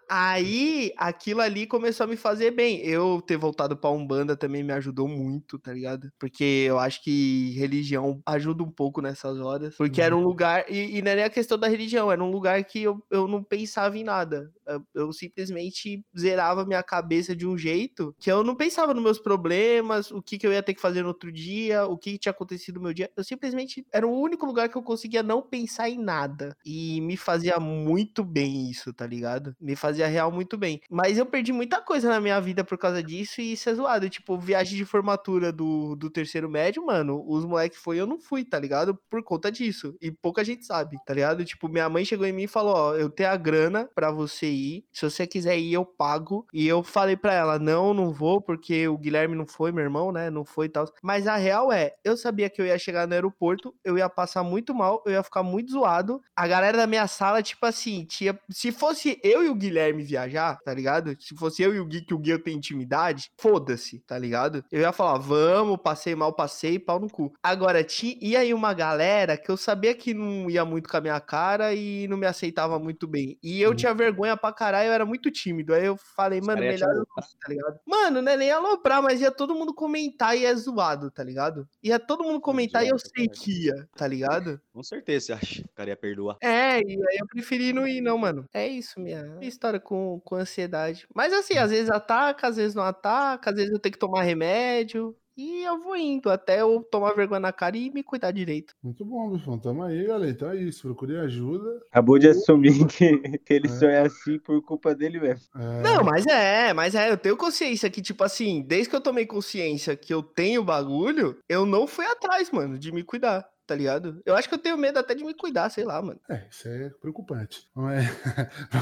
aí aquilo ali começou a me fazer bem. Eu ter voltado pra Umbanda também me ajudou muito, tá ligado? Porque eu acho que religião ajuda um pouco nessas horas. Porque era um lugar. E, e não é nem a questão da religião, era um lugar que eu, eu não pensava em nada. Eu, eu simplesmente zerava minha cabeça de um jeito que eu não pensava nos meus problemas, o que, que eu ia ter que fazer no outro dia, o que, que tinha acontecido no meu dia. Eu simplesmente. Era o único lugar que eu conseguia não pensar em nada. E me fazia muito bem isso, tá ligado? Me fazia real muito bem. Mas eu perdi muita coisa na minha vida por causa disso e isso é zoado. Tipo, viagem de formatura do, do terceiro médio, mano, os moleques foi eu não fui, tá ligado? Por conta disso. E pouca gente sabe, tá ligado? Tipo, minha mãe chegou em mim e falou: Ó, eu tenho a grana pra você ir. Se você quiser ir, eu pago. E eu falei pra ela: Não, não vou, porque o Guilherme não foi, meu irmão, né? Não foi e tal. Mas a real é, eu sabia que eu ia chegar no aeroporto, eu ia passar muito mal, eu ia ficar muito zoado. A galera da minha sala, tipo assim, tinha. Se fosse eu e o Guilherme viajar, tá ligado? Se fosse eu e o Gui, que o Gui eu tenho intimidade, foda-se, tá ligado? Eu ia falar, vamos, passei mal, passei, pau no cu. Agora, tinha, ia aí uma galera que eu sabia que não ia muito com a minha cara e não me aceitava muito bem. E eu Uhum. tinha vergonha pra caralho, eu era muito tímido. Aí eu falei, mano, melhor eu não, tá ligado? Mano, não é nem aloprar, mas ia todo mundo comentar e é zoado, tá ligado? Ia todo mundo comentar e eu sei que ia, tá ligado? Com certeza, você acha? O cara ia perdoar. É, e aí eu preferi não ir, não, mano. É isso, minha minha história com, com ansiedade. Mas assim, às vezes ataca, às vezes não ataca, às vezes eu tenho que tomar remédio. E eu vou indo até eu tomar vergonha na cara e me cuidar direito. Muito bom, Bifão. Tamo aí, galera. Então é isso. Procure ajuda. Acabou de assumir que, que ele É. só é assim por culpa dele mesmo. É, Não, mas é, mas é, eu tenho consciência que, tipo assim, desde que eu tomei consciência que eu tenho bagulho, eu não fui atrás, mano, de me cuidar, tá ligado? Eu acho que eu tenho medo até de me cuidar, sei lá, mano. é, isso é preocupante. Mas,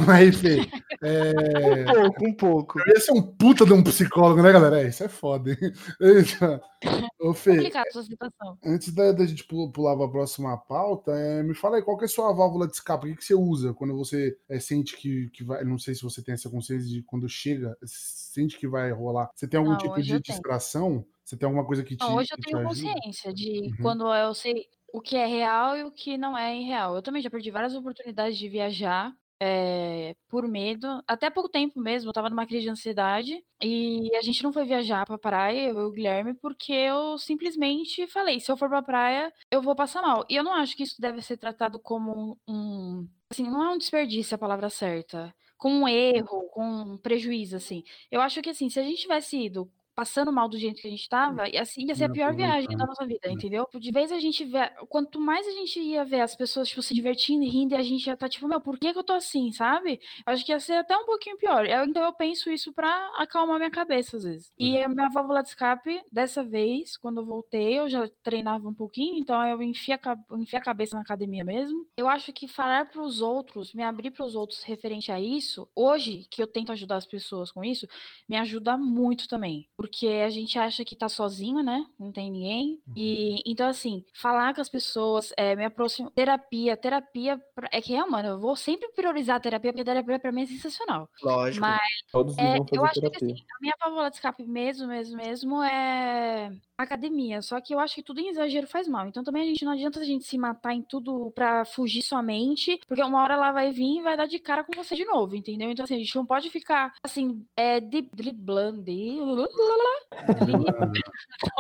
mas Fê, é, Um pouco, um pouco. eu ia ser um puta de um psicólogo, né, galera? É, isso é foda, hein? Então, Ô, Fê, essa situação. antes da, da gente pu- pular para a próxima pauta, é, me fala aí qual que é a sua válvula de escape, o que, que você usa quando você é, sente que, que vai. Não sei se você tem essa consciência de quando chega, sente que vai rolar. Você tem algum Não, tipo de eu tenho. Você tem alguma coisa que te. Não, hoje eu tenho consciência de Uhum. quando eu sei o que é real e o que não é irreal. Eu também já perdi várias oportunidades de viajar é, por medo. Até pouco tempo mesmo, eu tava numa crise de ansiedade e a gente não foi viajar pra praia, eu e o Guilherme, porque eu simplesmente falei: se eu for pra praia, eu vou passar mal. E eu não acho que isso deve ser tratado como um. um assim, não é um desperdício a palavra certa. Com um erro, com um prejuízo, assim. Eu acho que, assim, se a gente tivesse ido passando mal do jeito que a gente tava, e assim ia ser a pior viagem da nossa vida, entendeu? De vez a gente vê, quanto mais a gente ia ver as pessoas, tipo, se divertindo e rindo, e a gente ia estar, tá, tipo, meu, por que que eu tô assim, sabe? Eu acho que ia ser até um pouquinho pior. Eu, então eu penso isso pra acalmar minha cabeça, às vezes. E a minha válvula de escape, dessa vez, quando eu voltei, eu já treinava um pouquinho, então eu enfiei a, enfiei a cabeça na academia mesmo. Eu acho que falar pros outros, me abrir pros outros referente a isso, hoje, que eu tento ajudar as pessoas com isso, me ajuda muito também porque a gente acha que tá sozinho, né? Não tem ninguém. Uhum. E então, assim, falar com as pessoas, é, me aproximar. Terapia, terapia. É que é, mano, eu vou sempre priorizar a terapia, porque a terapia pra mim é sensacional. Lógico. Mas Todos é, eu acho terapia. que assim, a minha válvula de escape mesmo, mesmo, mesmo é academia. Só que eu acho que tudo em exagero faz mal. Então também a gente não adianta a gente se matar em tudo pra fugir somente, porque uma hora ela vai vir e vai dar de cara com você de novo, entendeu? Então assim, a gente não pode ficar assim, é, driblando.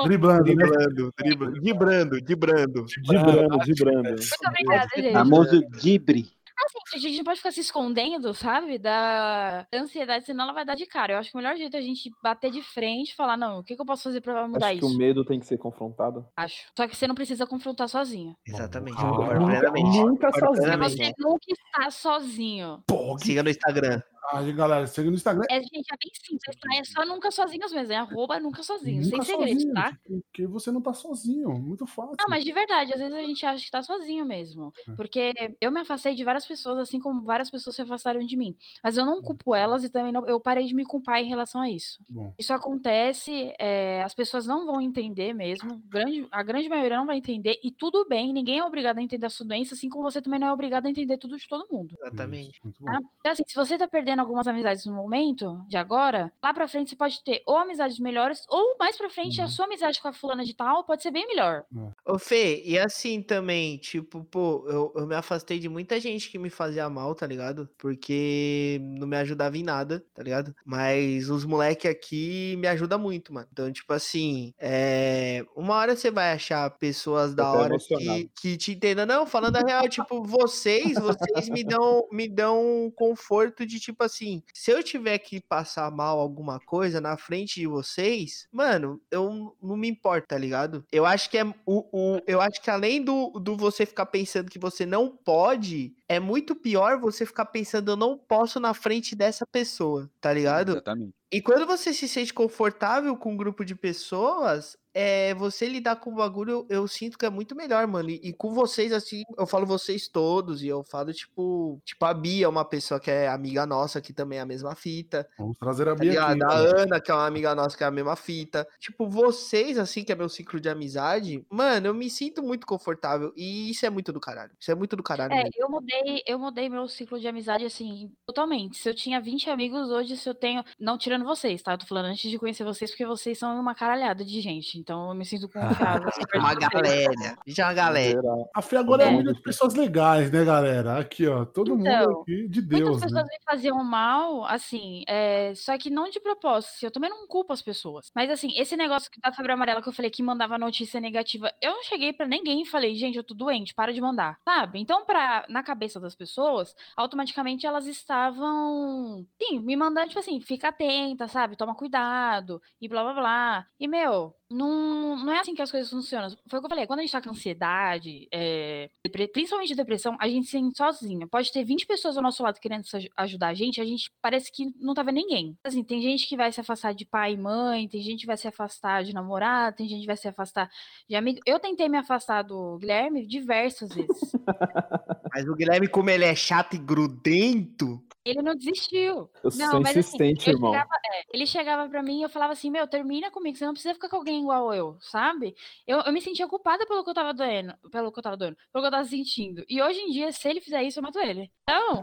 Driblando, driblando, driblando, dibrando, dibrando. Dibrando, dibrando. Muito obrigada, gente. Famoso dibre. Assim, a gente não pode ficar se escondendo, sabe? Da ansiedade, senão ela vai dar de cara. Eu acho que o melhor jeito é a gente bater de frente e falar, não, o que, que eu posso fazer pra mudar acho isso? Que o medo tem que ser confrontado. Acho. Só que você não precisa confrontar sozinho. Exatamente. Ah, nunca, nunca sozinho. Você nunca está sozinho. Pô, Siga no Instagram. Aí, galera, segue no Instagram. É, gente, é bem simples, tá? É só nunca sozinhos mesmo. É arroba nunca sozinhos. Nunca sem segredo, tá? Porque você não tá sozinho. Muito fácil. Não, mas de verdade, às vezes a gente acha que tá sozinho mesmo. É. Porque eu me afastei de várias pessoas, assim como várias pessoas se afastaram de mim. Mas eu não culpo elas e também não, eu parei de me culpar em relação a isso. Bom. Isso acontece, é, as pessoas não vão entender mesmo. Grande, a grande maioria não vai entender. E tudo bem, ninguém é obrigado a entender a sua doença, assim como você também não é obrigado a entender tudo de todo mundo. Exatamente. Tá? Então, assim, se você tá perdendo algumas amizades no momento, de agora, lá pra frente você pode ter ou amizades melhores, ou mais pra frente uhum. a sua amizade com a fulana de tal pode ser bem melhor. É. Ô Fê, e assim também, tipo, pô, eu, eu me afastei de muita gente que me fazia mal, tá ligado? Porque não me ajudava em nada, tá ligado? Mas os moleque aqui me ajudam muito, mano. Então, tipo assim, é... uma hora você vai achar pessoas da hora que, que te entendam. Não, falando a real, tipo, vocês, vocês me dão, me dão conforto de, tipo assim, se eu tiver que passar mal alguma coisa na frente de vocês, mano, eu não me importo, tá ligado? Eu acho que é o, o eu acho que além do, do você ficar pensando que você não pode, é muito pior você ficar pensando eu não posso na frente dessa pessoa, tá ligado? Exatamente. E quando você se sente confortável com um grupo de pessoas, é, você lidar com o bagulho, eu, eu, sinto que é muito melhor, mano. E, e, com vocês, assim, eu falo vocês todos, e eu falo, tipo, tipo, a Bia é uma pessoa que é amiga nossa, que também é a mesma fita. Vamos trazer a tá Bia aqui. A Ana, que é uma amiga nossa, que é a mesma fita. Tipo, vocês, assim, que é meu ciclo de amizade, mano, eu me sinto muito confortável. E isso é muito do caralho. Isso é muito do caralho. É, mesmo. eu mudei, eu mudei meu ciclo de amizade, assim, totalmente. Se eu tinha 20 amigos, hoje, se eu tenho. Não tirando vocês, tá? Eu tô falando antes de conhecer vocês, porque vocês são uma caralhada de gente. Então eu me sinto confiável. uma galera. Já uma galera. A Fê agora é, é amiga de pessoas legais, né, galera? Aqui, ó. Todo então, mundo aqui de Deus. Muitas pessoas né? me faziam mal, assim, é, só que não de propósito. Eu também não culpo as pessoas. Mas assim, esse negócio da febre amarela que eu falei que mandava notícia negativa, eu não cheguei para ninguém e falei, gente, eu tô doente, para de mandar. Sabe? Então, pra, na cabeça das pessoas, automaticamente elas estavam, sim, me mandando, tipo assim, fica atenta, sabe? Toma cuidado e blá blá blá. E, meu, não, não é assim que as coisas funcionam. Foi o que eu falei, quando a gente tá com ansiedade, é, principalmente depressão, a gente se sente sozinha. Pode ter 20 pessoas ao nosso lado querendo ajudar a gente, a gente parece que não tá vendo ninguém. Assim, tem gente que vai se afastar de pai e mãe, tem gente que vai se afastar de namorado, tem gente que vai se afastar de amigo. Eu tentei me afastar do Guilherme diversas vezes. Mas o Guilherme, como ele é chato e grudento, ele não desistiu. Eu não, sou mas, assim, insistente, assim, irmão. Chegava, é, ele chegava pra mim e eu falava assim, meu, termina comigo, você não precisa ficar com alguém igual eu, sabe? Eu, eu me sentia culpada pelo que eu tava doendo, pelo que eu tava doendo, pelo que eu tava sentindo. E hoje em dia, se ele fizer isso, eu mato ele. Então,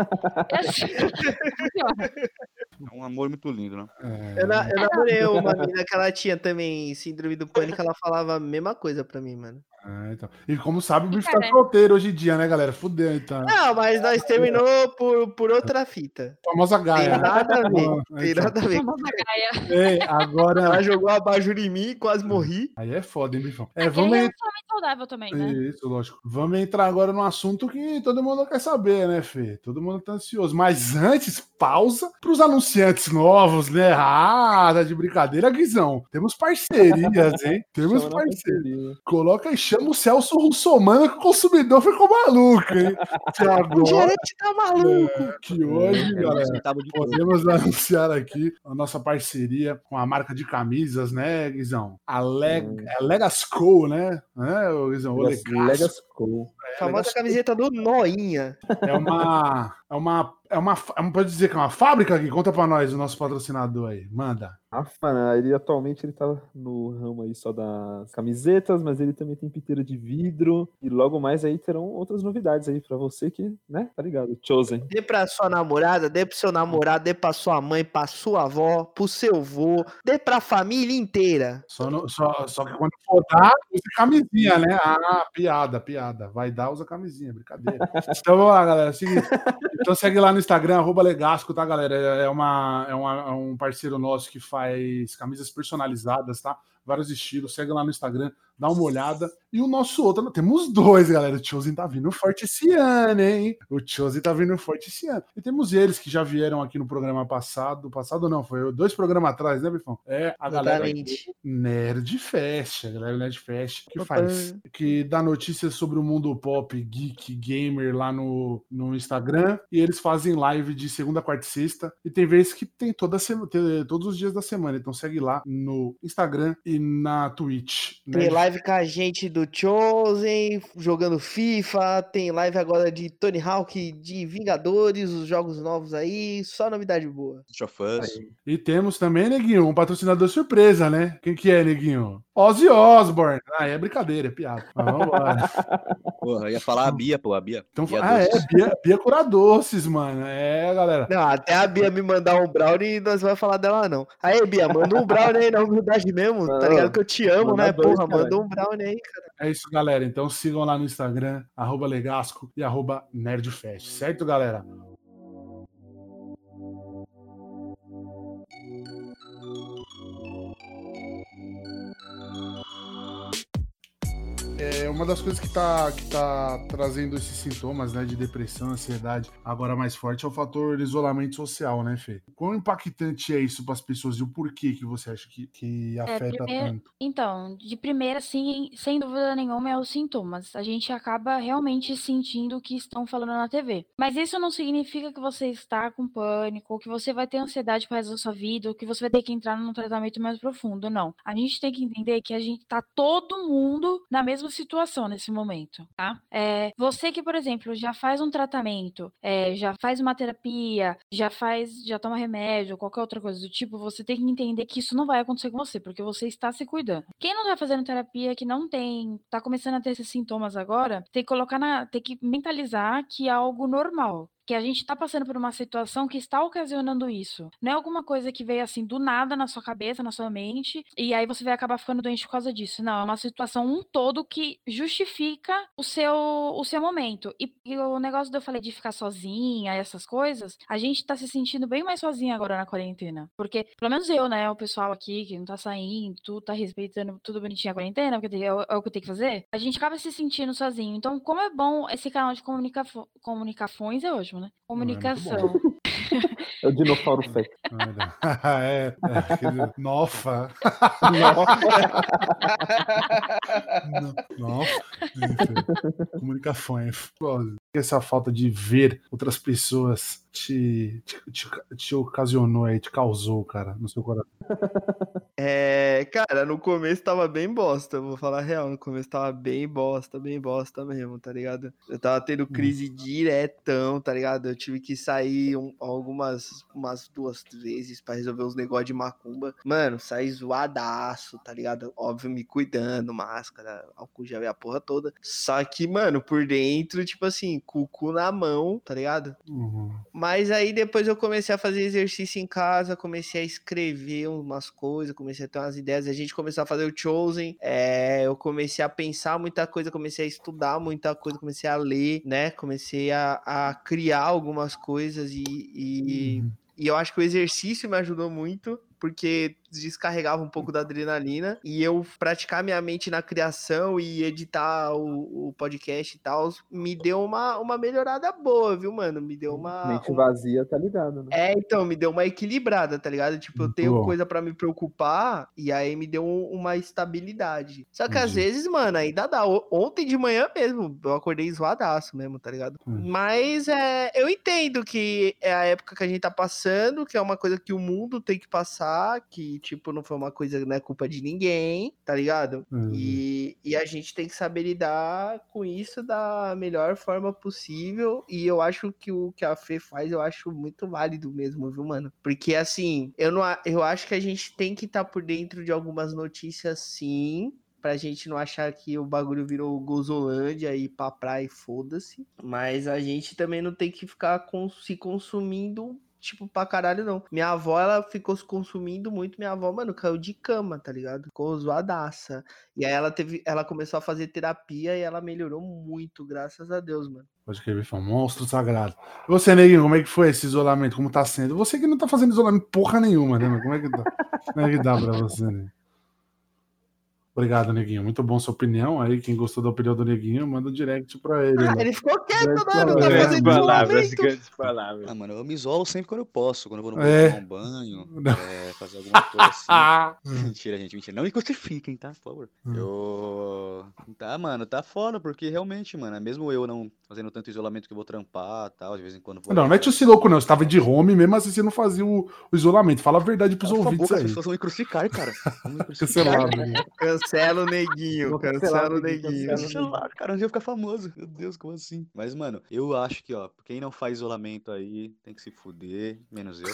é assim, É um amor muito lindo, né? É, Eu, na- eu namorei uma menina que ela tinha também síndrome do pânico, ela falava a mesma coisa pra mim, mano. é, então. E como sabe, o bicho tá é. solteiro hoje em dia, né, galera? Fudeu, então. Não, mas nós terminou por, por outra fita. Famosa Tem Gaia. né? nada a ver. Ah, Tem então. nada a ver. Famosa Gaia. É, agora. Ela jogou a em mim e quase morri. Aí é foda, hein, bifão? É, É vamos relacionamento saudável também, né? Isso, lógico. Vamos entrar agora num assunto que todo mundo quer saber, né, Fê? Todo mundo tá ansioso. Mas antes, pausa pros anunciantes novos, né? Ah, tá de brincadeira, Guizão. Temos parcerias, hein? Temos parcerias. parceria. Coloca aí, chama o Celso Russomano que o consumidor ficou maluco, hein? Que O agora, gerente tá maluco. que hoje, É galera. Podemos anunciar aqui a nossa parceria com a marca de camisas, né, Guizão? A, Leg Hum. é a Legasco, né? né Guizão? O Legas- Legasco. Legas Co. É, Famosa camiseta do Noinha. É uma. É uma. É uma. É uma pode dizer que é uma fábrica aqui? Conta pra nós, o nosso patrocinador aí. Manda. Rafa, né, ele atualmente ele tá no ramo aí só das camisetas, mas ele também tem piteira de vidro e logo mais aí terão outras novidades aí pra você que, né, tá ligado? Chosen. Dê pra sua namorada, dê pro seu namorado, dê pra sua mãe, pra sua avó, pro seu vô, dê pra família inteira. Só, no- só, só que quando for dar, usa camisinha, né? Ah, piada, piada. Vai dar, usa camisinha, brincadeira. Então vamos lá, galera. é o seguinte, então segue lá no Instagram, arroba Legasco, tá, galera? É, uma, é, uma- é um parceiro nosso que faz camisas personalizadas, tá? Vários estilos. Segue lá no Instagram, dá uma olhada. E o nosso outro, temos dois, galera. O Chosen tá vindo forte esse ano, hein? O Chosen tá vindo forte esse ano. E temos eles que já vieram aqui no programa passado. Passado não, foi dois programas atrás, né, Bifão? É a galera. Nerd Fest, a galera Nerd Fest, que Opa. faz, que dá notícias sobre o mundo pop, geek, gamer lá no, no Instagram, e eles fazem live de segunda, quarta e sexta, e tem vezes que tem toda sema- tem todos os dias da semana, então segue lá no Instagram e na Twitch. Tem Nerd live com a gente do Chosen, jogando FIFA, tem live agora de Tony Hawk, de Vingadores, os jogos novos aí, só novidade boa. Of Us. E temos também, Neguinho, um patrocinador surpresa, né? Quem que é, Neguinho? Ozzy Osbourne. Ah, é brincadeira, é piada. Mas vamos lá. Porra, eu ia falar a Bia, pô, a Bia. Então, Bia ah, é, Doces. Bia, Bia Curadoces, mano. É, galera. Não, até a Bia me mandar um brownie, nós vamos falar dela não. Aí, Bia, manda um brownie aí na humildade mesmo, tá Não, ligado que eu te amo, manda né? dois, Porra, manda um brownie aí, cara. É isso, galera. Então sigam lá no Instagram, arroba Legasco e arroba Nerdfest. Certo, galera? É uma das coisas que tá, que tá trazendo esses sintomas né, de depressão, ansiedade, agora mais forte, é o fator isolamento social, né, Fê? Quão impactante é isso para as pessoas e o porquê que você acha que, que afeta primeiro- tanto? Então, de primeira, sim, sem dúvida nenhuma, é os sintomas. A gente acaba realmente sentindo o que estão falando na TV. Mas isso não significa que você está com pânico, ou que você vai ter ansiedade para resto da sua vida, ou que você vai ter que entrar num tratamento mais profundo. Não. A gente tem que entender que a gente tá todo mundo na mesma situação nesse momento, tá? É, você que, por exemplo, já faz um tratamento, é, já faz uma terapia, já faz, já toma remédio, qualquer outra coisa do tipo, você tem que entender que isso não vai acontecer com você, porque você está se cuidando. Quem não tá fazendo terapia, que não tem, tá começando a ter esses sintomas agora, tem que colocar na, tem que mentalizar que é algo normal. Que a gente tá passando por uma situação que está ocasionando isso. Não é alguma coisa que veio assim do nada na sua cabeça, na sua mente, e aí você vai acabar ficando doente por causa disso. Não, é uma situação um todo que justifica o seu, o seu momento. E, e o negócio de eu falei de ficar sozinha, essas coisas, a gente tá se sentindo bem mais sozinha agora na quarentena. Porque, pelo menos eu, né, o pessoal aqui que não tá saindo, tudo tá respeitando tudo bonitinho a quarentena, porque é, o- é o que tenho que fazer, a gente acaba se sentindo sozinho. Então, como é bom esse canal de comunica comunicações, é ótimo, né? Comunicação. É o dinossauro fé. Olha. é, é, aquele- Nofa. Nossa. Enfim, Comunicações. Foda. Essa falta de ver outras pessoas te, te, te, te ocasionou aí, te causou, cara, no seu coração. É, cara, no começo tava bem bosta, vou falar a real. No começo tava bem bosta, bem bosta mesmo, tá ligado? Eu tava tendo crise diretão, tá ligado? Eu tive que sair um- algumas umas duas vezes pra resolver os negócios de macumba. Mano, saí zoadaço, tá ligado? Óbvio, me cuidando, máscara, álcool gel e a porra toda. Só que, mano, por dentro, tipo assim, com o cu na mão, tá ligado? Uhum. Mas aí depois eu comecei a fazer exercício em casa, comecei a escrever umas coisas, comecei a ter umas ideias. A gente começou a fazer o Chosen, é, eu comecei a pensar muita coisa, comecei a estudar muita coisa, comecei a ler, né? Comecei a, a criar algumas coisas e, e, Uhum. e eu acho que o exercício me ajudou muito. Porque descarregava um pouco da adrenalina e eu praticar minha mente na criação e editar o, o podcast e tal, me deu uma, uma melhorada boa, viu, mano? Me deu uma. Mente um- vazia, tá ligado, né? é, então, me deu uma equilibrada, tá ligado? Tipo, eu tenho bom. coisa pra me preocupar e aí me deu um- uma estabilidade. Só que às Entendi. vezes, mano, ainda dá. Ontem de manhã mesmo, eu acordei zoadaço mesmo, tá ligado? Hum. Mas é, eu entendo que é a época que a gente tá passando, que é uma coisa que o mundo tem que passar, que, tipo, não foi uma coisa, não é culpa de ninguém, tá ligado? Uhum. E, e a gente tem que saber lidar com isso da melhor forma possível. E eu acho que o que a Fê faz, eu acho muito válido mesmo, viu, mano? Porque assim, eu, não, eu acho que a gente tem que estar por dentro de algumas notícias, sim. Pra gente não achar que o bagulho virou gozolândia e pra praia e foda-se. Mas a gente também não tem que ficar com- se consumindo tipo, pra caralho, não. Minha avó, ela ficou se consumindo muito. Minha avó, mano, caiu de cama, tá ligado? Ficou zoadaça. E aí ela teve. Ela começou a fazer terapia e ela melhorou muito, graças a Deus, mano. Pode escrever, foi um monstro sagrado. E você, Neguinho, como é que foi esse isolamento? Como tá sendo? Você que não tá fazendo isolamento porra nenhuma, né? Mas como é que dá? Como é que dá pra você, né? Obrigado, Neguinho. Muito bom sua opinião. Aí, quem gostou da opinião do Neguinho, manda um direct pra ele. Ah, né? ele ficou quieto, mano. Tá fazendo Grandes palavras, isolamento. grandes palavras. Ah, mano, eu me isolo sempre quando eu posso. Quando eu vou no É. banho, tomar um banho, é, fazer alguma coisa assim. Ah! Mentira, gente, mentira. Não me crucifiquem, tá? Por favor. Hum. Eu. Tá, mano, tá foda, porque realmente, mano, mesmo eu não fazendo tanto isolamento que eu vou trampar tal, de vez em quando vou. Não, não mete esse louco, não. Você tava de home mesmo assim, você não fazia o, o isolamento. Fala a verdade pros Cala ouvintes boca, as aí. pessoas vão me crucificar, cara. Me crucificar. Cancelado. Cancela o neguinho. Cancela o neguinho, cancela. Cancelar, cara, um dia eu ficar famoso. Meu Deus, como assim? Mas, mano, eu acho que, ó, quem não faz isolamento aí tem que se fuder, menos eu.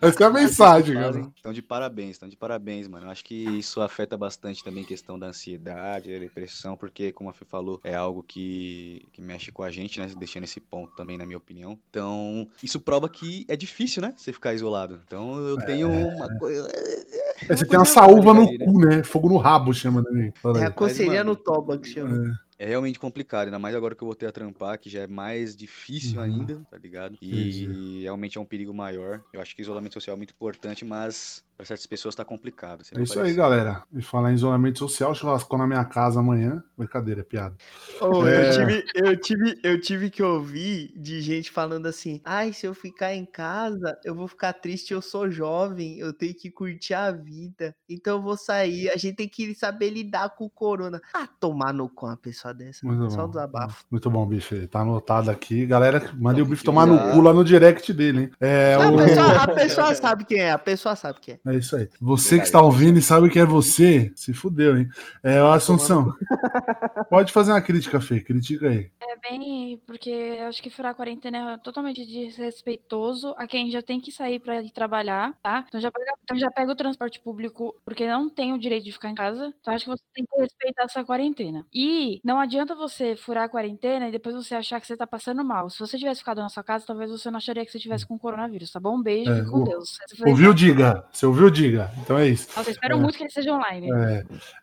Essa é a mensagem, cara. Estão de parabéns, estão de parabéns, mano. Eu acho que isso afeta bastante também a questão da ansiedade, da depressão, porque, como a Fê falou, é algo que, que mexe com a gente, né? Deixando esse ponto também, na minha opinião. Então, isso prova que é difícil, né? Você ficar isolado. Então, eu tenho uma coisa. É, você tem uma saúva no cu, né? Fogo no rabo, chama, né? É aí. a coceirinha no toba que chama. É realmente complicado, ainda mais agora que eu voltei a trampar, que já é mais difícil Uhum. ainda, tá ligado? E realmente é um perigo maior. Eu acho que isolamento social é muito importante, mas para certas pessoas tá complicado. você É isso pode aí, galera. E falar em isolamento social, churrascou na minha casa amanhã. Brincadeira, é piada. Ô, É. eu, tive, eu, tive, eu tive que ouvir de gente falando assim: ai, se eu ficar em casa, eu vou ficar triste, eu sou jovem, eu tenho que curtir a vida, então eu vou sair. A gente tem que saber lidar com o corona. Ah, tomar no com uma pessoa dessa. Muito Só bom. um desabafo. Muito bom, bife. Tá anotado aqui. Galera, mande o bife tomar no cu lá no direct dele, hein? É, A o- pessoa, a pessoa sabe quem é, a pessoa sabe quem é. é isso aí. Você que está ouvindo e sabe que é você, se fudeu, hein? É, o Assunção. Pode fazer uma crítica, Fê. Critica aí. É bem, porque eu acho que furar a quarentena é totalmente desrespeitoso a quem já tem que sair pra ir trabalhar, tá? Então já, pega, então já pega o transporte público, porque não tem o direito de ficar em casa. Então acho que você tem que respeitar essa quarentena. E não adianta você furar a quarentena e depois você achar que você tá passando mal. Se você tivesse ficado na sua casa, talvez você não acharia que você tivesse com coronavírus, tá bom? Um beijo É, e com o- Deus. Foi- Ouviu, diga. Você ouviu, diga. Então é isso. Nossa, eu espero É. muito que ele seja online.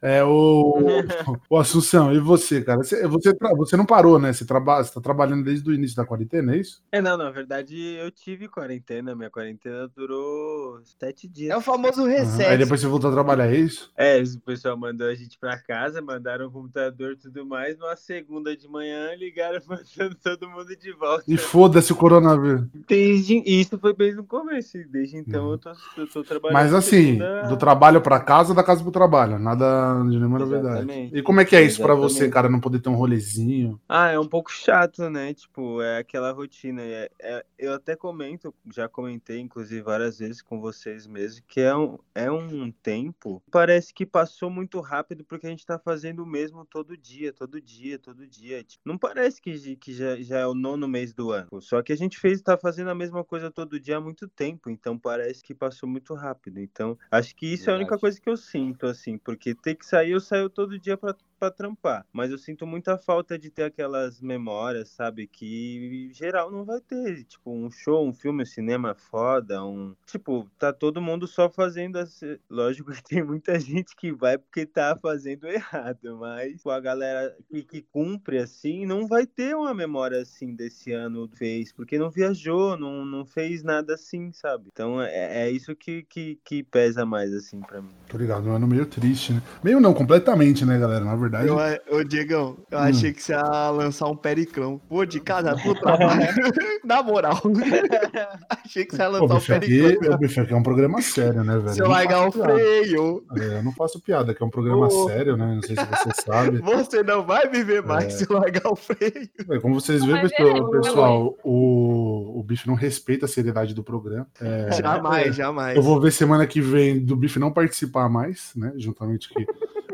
É, é o, o Assunção, e você, cara? Você, você, você não parou, né? Você, traba, você tá trabalhando desde o início da quarentena, é isso? É, não, na verdade eu tive quarentena. Minha quarentena durou sete dias. É o famoso Aham. Aí reset. depois você voltou a trabalhar, é isso? É, o pessoal mandou a gente pra casa, mandaram o computador e tudo mais. Numa segunda de manhã, ligaram mandando todo mundo de volta. E foda-se o coronavírus. Desde... Isso foi bem no começo. Desde então Uhum. eu tô, eu tô trabalhando. Mas assim, do trabalho pra casa, da casa pro trabalho. Nada de nenhuma novidade. Exatamente. E como é que é isso pra você, Exatamente. cara, não poder ter um rolezinho? Ah, é um pouco chato, né? Tipo, é aquela rotina. É, é- eu até comento, já comentei, inclusive, várias vezes com vocês mesmo, que é um, é um tempo. Parece que passou muito rápido porque a gente tá fazendo o mesmo todo dia, todo dia, todo dia. Tipo, não parece que, que já, já é o nono mês do ano. Só que a gente fez, tá fazendo a mesma coisa todo dia há muito tempo. Então parece que passou muito rápido. Então, acho que isso é a única Verdade. coisa que eu sinto, assim, porque ter que sair, eu saio todo dia pra pra trampar. Mas eu sinto muita falta de ter aquelas memórias, sabe? Que geral não vai ter. Tipo, um show, um filme, um cinema foda, um. Tipo, tá todo mundo só fazendo assim. Lógico que tem muita gente que vai porque tá fazendo errado, mas tipo, a galera que, que cumpre assim não vai ter uma memória assim desse ano fez, porque não viajou, não, não fez nada assim, sabe? Então é, é isso que, que, que pesa mais assim pra mim. Tô ligado, um ano meio triste, né? Meio não, completamente, né, galera? Na verdade. Eu, ô, Diegão, eu Hum. achei que você ia lançar um periclão. Vou de casa pro trabalho. Na moral. achei que você ia Pô, lançar um bicho, aqui, periclão. o bicho aqui é um programa sério, né, velho? Se Eu eu não largar o freio, É, eu não faço piada, que é um programa Ô. sério, né? Não sei se você sabe. você não vai viver mais É. se eu largar o freio. É, como vocês veem, pessoal, ver. pessoal, o, o bicho não respeita a seriedade do programa. É, Jamais, jamais. Eu vou ver semana que vem do bife não participar mais, né? Juntamente que-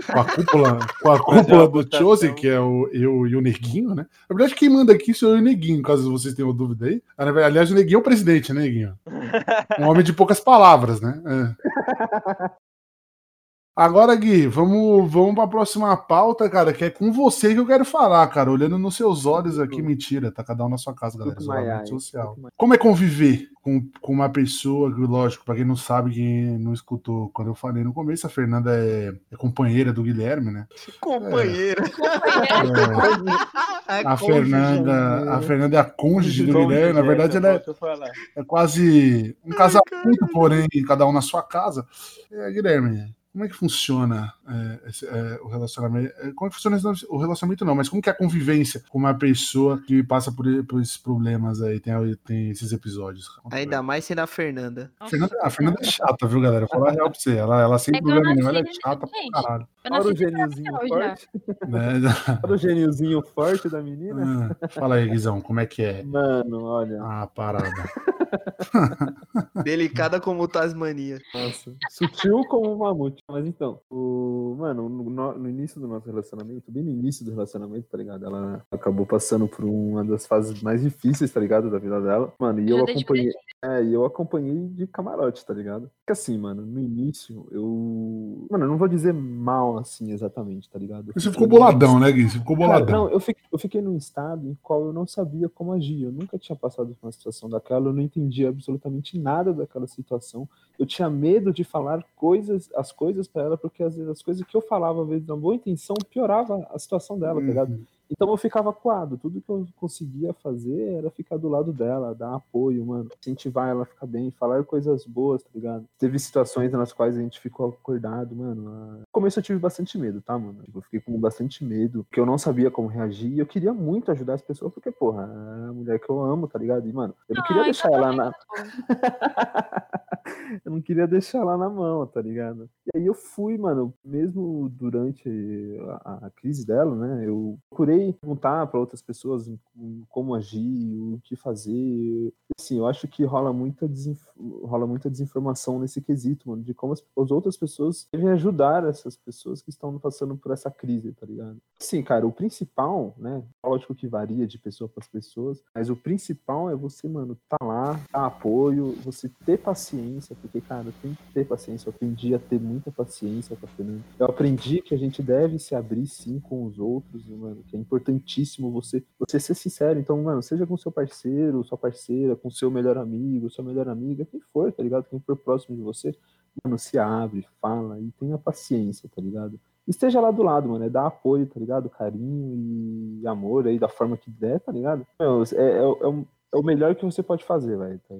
com a cúpula, com a Fazer cúpula do. Chosen, que é o, eu e o Neguinho, né? Na verdade, quem manda aqui sou eu e o Neguinho, caso vocês tenham dúvida aí. Ah, Aliás, o Neguinho é o presidente, né, Neguinho? Um homem de poucas palavras, né? É. Agora, Gui, vamos, vamos para a próxima pauta, cara, que é com você que eu quero falar, cara. Olhando nos seus olhos aqui, mentira, tá cada um na sua casa, galera. Isolamento social. Como é conviver com, com uma pessoa, que, lógico, para quem não sabe, quem não escutou, quando eu falei no começo, a Fernanda é, é companheira do Guilherme, né? Companheira. É, a, Fernanda, a Fernanda é a cônjuge do Guilherme, na verdade, ela é, é quase um casamento, porém, cada um na sua casa. É, Guilherme, como é que funciona é, esse, é, o relacionamento? É, Como é que funciona esse- o relacionamento, não, mas como que é a convivência com uma pessoa que passa por, por esses problemas aí, tem, tem esses episódios? Ainda mais sendo a Fernanda. A Fernanda, a Fernanda é chata, viu, galera? Vou falar a real pra você. Ela, ela sem É problema nenhum, ela é chata pra caralho. Eu Olha o geniozinho forte. Né? Olha o geniozinho forte da menina. Ah, Fala aí, Guizão, como é que é? Mano, olha. Ah, parada. Delicada como Tasmania. Nossa, sutil como um mamute. Mas então, o, mano, no, no- início do nosso relacionamento, bem no início do relacionamento, tá ligado? Ela acabou passando por uma das fases mais difíceis, tá ligado? Da vida dela. Mano, e eu de acompanhei. É, e eu acompanhei de camarote, tá ligado? Porque assim, mano, no início, eu. Mano, eu não vou dizer mal assim exatamente, tá ligado? Você ficou boladão, né, Gui? Você ficou Cara, boladão. não, eu fiquei, eu fiquei num estado em qual eu não sabia como agir. Eu nunca tinha passado por uma situação daquela, eu não entendia absolutamente nada daquela situação. Eu tinha medo de falar coisas, as coisas pra ela, porque às vezes as coisas que eu falava, às vezes, na boa intenção, piorava a situação dela, tá ligado? Então eu ficava coado. Tudo que eu conseguia fazer era ficar do lado dela, dar apoio, mano. Incentivar ela a ficar bem, falar coisas boas, tá ligado? Teve situações nas quais a gente ficou acordado, mano. a- No começo eu tive bastante medo, tá, mano? Tipo, Eu fiquei com bastante medo, porque eu não sabia como reagir. E eu queria muito ajudar as pessoas, porque, porra, é a mulher que eu amo, tá ligado? E, mano, eu não queria deixar ela na. tá eu não queria deixar ela na mão, tá ligado? E aí eu fui, mano, mesmo durante a, a crise dela, né? Eu procurei perguntar para outras pessoas como agir, o que fazer. Assim, eu acho que rola muita, desinf- rola muita desinformação nesse quesito, mano, de como as, as outras pessoas devem ajudar essas pessoas que estão passando por essa crise, tá ligado? Sim, cara, o principal, né? Lógico que varia de pessoa para pessoas, mas o principal é você, mano, tá lá, dar apoio, você ter paciência, porque, cara, tem que ter paciência. Eu aprendi a ter muita paciência com a Fernanda. Eu aprendi que a gente deve se abrir sim com os outros, mano, que é importantíssimo você, você ser sincero. Então, mano, seja com seu parceiro, sua parceira, com seu melhor amigo, sua melhor amiga, quem for, tá ligado? Quem for próximo de você, mano, se abre, fala e tenha paciência, tá ligado? esteja lá do lado, mano. É dar apoio, tá ligado? Carinho e amor aí da forma que der, tá ligado? Meu, é, é, é um- é o melhor que você pode fazer, velho. Tá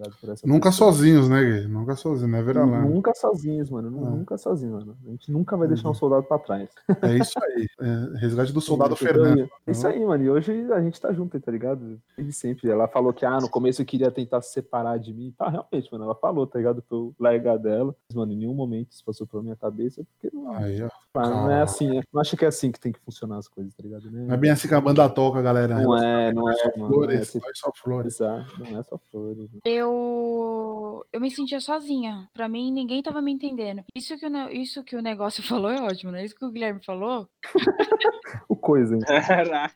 nunca pessoa. sozinhos, né, Gui? Nunca sozinhos, né, lá. Nunca sozinhos, mano. É. Nunca sozinhos, mano. A gente nunca vai deixar um uhum. soldado pra trás. É isso aí. É, resgate do soldado Fernando. É isso aí, mano. E hoje a gente tá junto, tá ligado? Desde sempre. Ela falou que, ah, no começo eu queria tentar se separar de mim. Tá, realmente, mano. Ela falou, tá ligado? Pra eu largar dela. Mas, mano, em nenhum momento isso passou pela minha cabeça, porque não, aí, ó, não é assim. Não acho que é assim que tem que funcionar as coisas, tá ligado? Né? Não é bem assim que a banda toca, galera. Não é, não é, mano. Flores, não é, só flores. Não é só flores. Eu, eu me sentia sozinha. Pra mim, ninguém tava me entendendo. Isso que, o, isso que o negócio falou é ótimo, né? Isso que o Guilherme falou. o coisa. Hein? Caraca.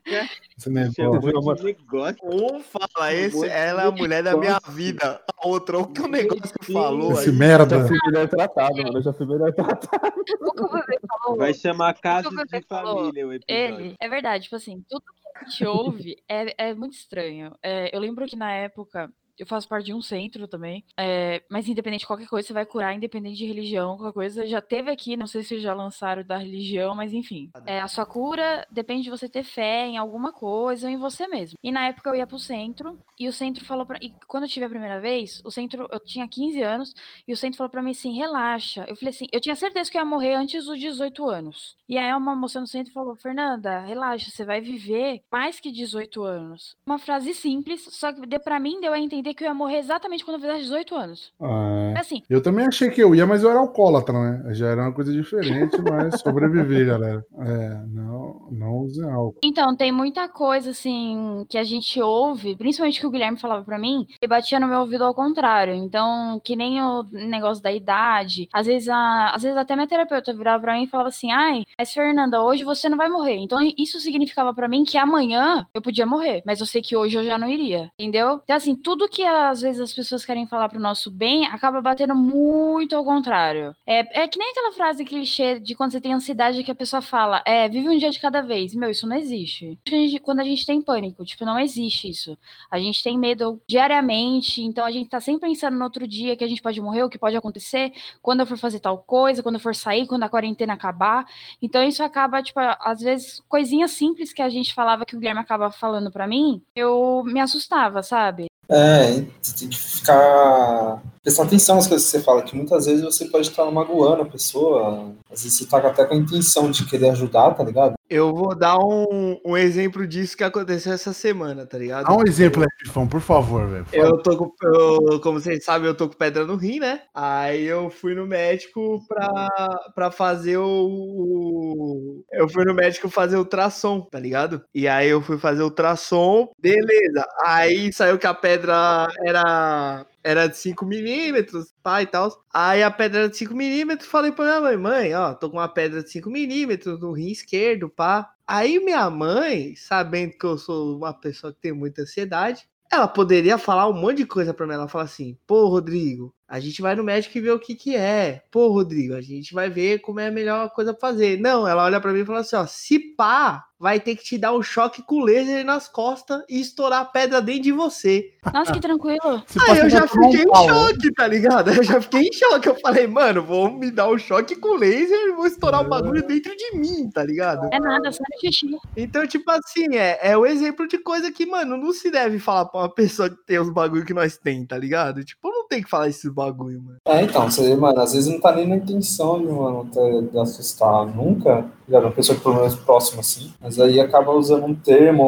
Esse negócio. negócio. Um fala, esse, ela é a mulher da minha vida. A outra, o que o negócio que falou Esse aí. merda. Eu já fui melhor tratado, mano. Eu já fui melhor tratado. Vai chamar Casa de Família o episódio. Ele, é verdade, tipo assim, tudo que a gente ouve é, é muito estranho. É, eu lembro na época eu faço parte de um centro também. É, mas independente de qualquer coisa, você vai curar, independente de religião, qualquer coisa. Já teve aqui, não sei se já lançaram da religião, mas enfim. É, a sua cura depende de você ter fé em alguma coisa ou em você mesmo. E na época eu ia pro centro, e o centro falou pra. E quando eu tive a primeira vez, o centro. Eu tinha 15 anos, e o centro falou pra mim assim: relaxa. Eu falei assim: eu tinha certeza que eu ia morrer antes dos 18 anos. E aí uma moça no centro falou: Fernanda, relaxa, você vai viver mais que 18 anos. Uma frase simples, só que pra mim deu a entender que eu ia morrer exatamente quando eu fizesse 18 anos. Ah, é. Assim. Eu também achei que eu ia, mas eu era alcoólatra, né? Já era uma coisa diferente, mas sobreviver, galera. É, não, não use álcool. Então, tem muita coisa, assim, que a gente ouve, principalmente que o Guilherme falava para mim, e batia no meu ouvido ao contrário. Então, que nem o negócio da idade. Às vezes, a, às vezes até minha terapeuta virava pra mim e falava assim: ai, mas Fernanda, hoje você não vai morrer. Então, isso significava para mim que amanhã eu podia morrer, mas eu sei que hoje eu já não iria. Entendeu? Então, assim, tudo que às vezes as pessoas querem falar pro nosso bem acaba batendo muito ao contrário. É, é que nem aquela frase clichê de quando você tem ansiedade que a pessoa fala, é, vive um dia de cada vez. Meu, isso não existe. Quando a gente tem pânico, tipo, não existe isso. A gente tem medo diariamente, então a gente tá sempre pensando no outro dia que a gente pode morrer, o que pode acontecer, quando eu for fazer tal coisa, quando eu for sair, quando a quarentena acabar. Então isso acaba, tipo, às vezes, coisinhas simples que a gente falava que o Guilherme acaba falando para mim, eu me assustava, sabe? É, tem que ficar. Prestar atenção nas coisas que você fala, que muitas vezes você pode estar magoando a pessoa, às vezes você tá até com a intenção de querer ajudar, tá ligado? Eu vou dar um, um exemplo disso que aconteceu essa semana, tá ligado? Dá um exemplo aí, Pifão, por favor, velho. Eu tô com, eu, como vocês sabem, eu tô com pedra no rim, né? Aí eu fui no médico pra, pra fazer o. Eu fui no médico fazer o ultrassom, tá ligado? E aí eu fui fazer o ultrassom, beleza. Aí saiu que a pedra era era de 5 milímetros, pá e tal. Aí a pedra era de 5 milímetros, falei pra minha mãe, mãe, ó, tô com uma pedra de 5 milímetros no rim esquerdo, pá. Aí minha mãe, sabendo que eu sou uma pessoa que tem muita ansiedade, ela poderia falar um monte de coisa pra mim. Ela fala assim, pô, Rodrigo, a gente vai no médico e vê o que que é. Pô, Rodrigo, a gente vai ver como é a melhor coisa pra fazer. Não, ela olha para mim e fala assim, ó, se pá, vai ter que te dar um choque com laser nas costas e estourar a pedra dentro de você. Nossa, que tranquilo. Aí eu já fiquei em choque, tá ligado? Eu já fiquei em choque. Eu falei, mano, vou me dar um choque com laser e vou estourar o bagulho dentro de mim, tá ligado? É nada, só xixi. Então, tipo assim, é, é o exemplo de coisa que, mano, não se deve falar pra uma pessoa que tem os bagulho que nós tem, tá ligado? Tipo, não tem que falar esses bagulho, mano. É, então, você, mano, às vezes não tá nem na intenção de, mano, de assustar nunca. Já uma pessoa que pelo menos próxima assim. Mas aí acaba usando um termo,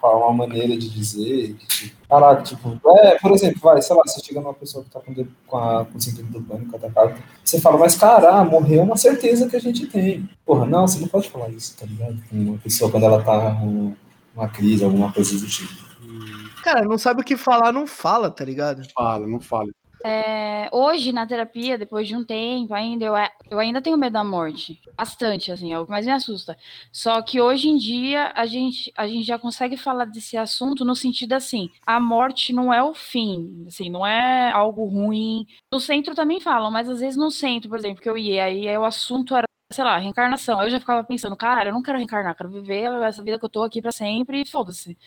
uma, uma maneira de dizer. Que, tipo, caraca, tipo, é, por exemplo, vai, sei lá, você chega numa pessoa que tá com, com, a, com síndrome do pânico atacado, você fala, mas cara, morrer é uma certeza que a gente tem. Porra, não, você não pode falar isso, tá ligado? Com uma pessoa quando ela tá numa crise, alguma coisa do tipo. Cara, não sabe o que falar, não fala, tá ligado? Fala, não fala. É, hoje, na terapia, depois de um tempo ainda, eu, eu ainda tenho medo da morte. Bastante, assim, é o que mais me assusta. Só que hoje em dia, a gente, a gente já consegue falar desse assunto no sentido assim, a morte não é o fim, assim, não é algo ruim. No centro também falam, mas às vezes no centro, por exemplo, que eu ia, aí o assunto era sei lá, reencarnação. Eu já ficava pensando, cara, eu não quero reencarnar, quero viver essa vida que eu tô aqui para sempre e foda-se.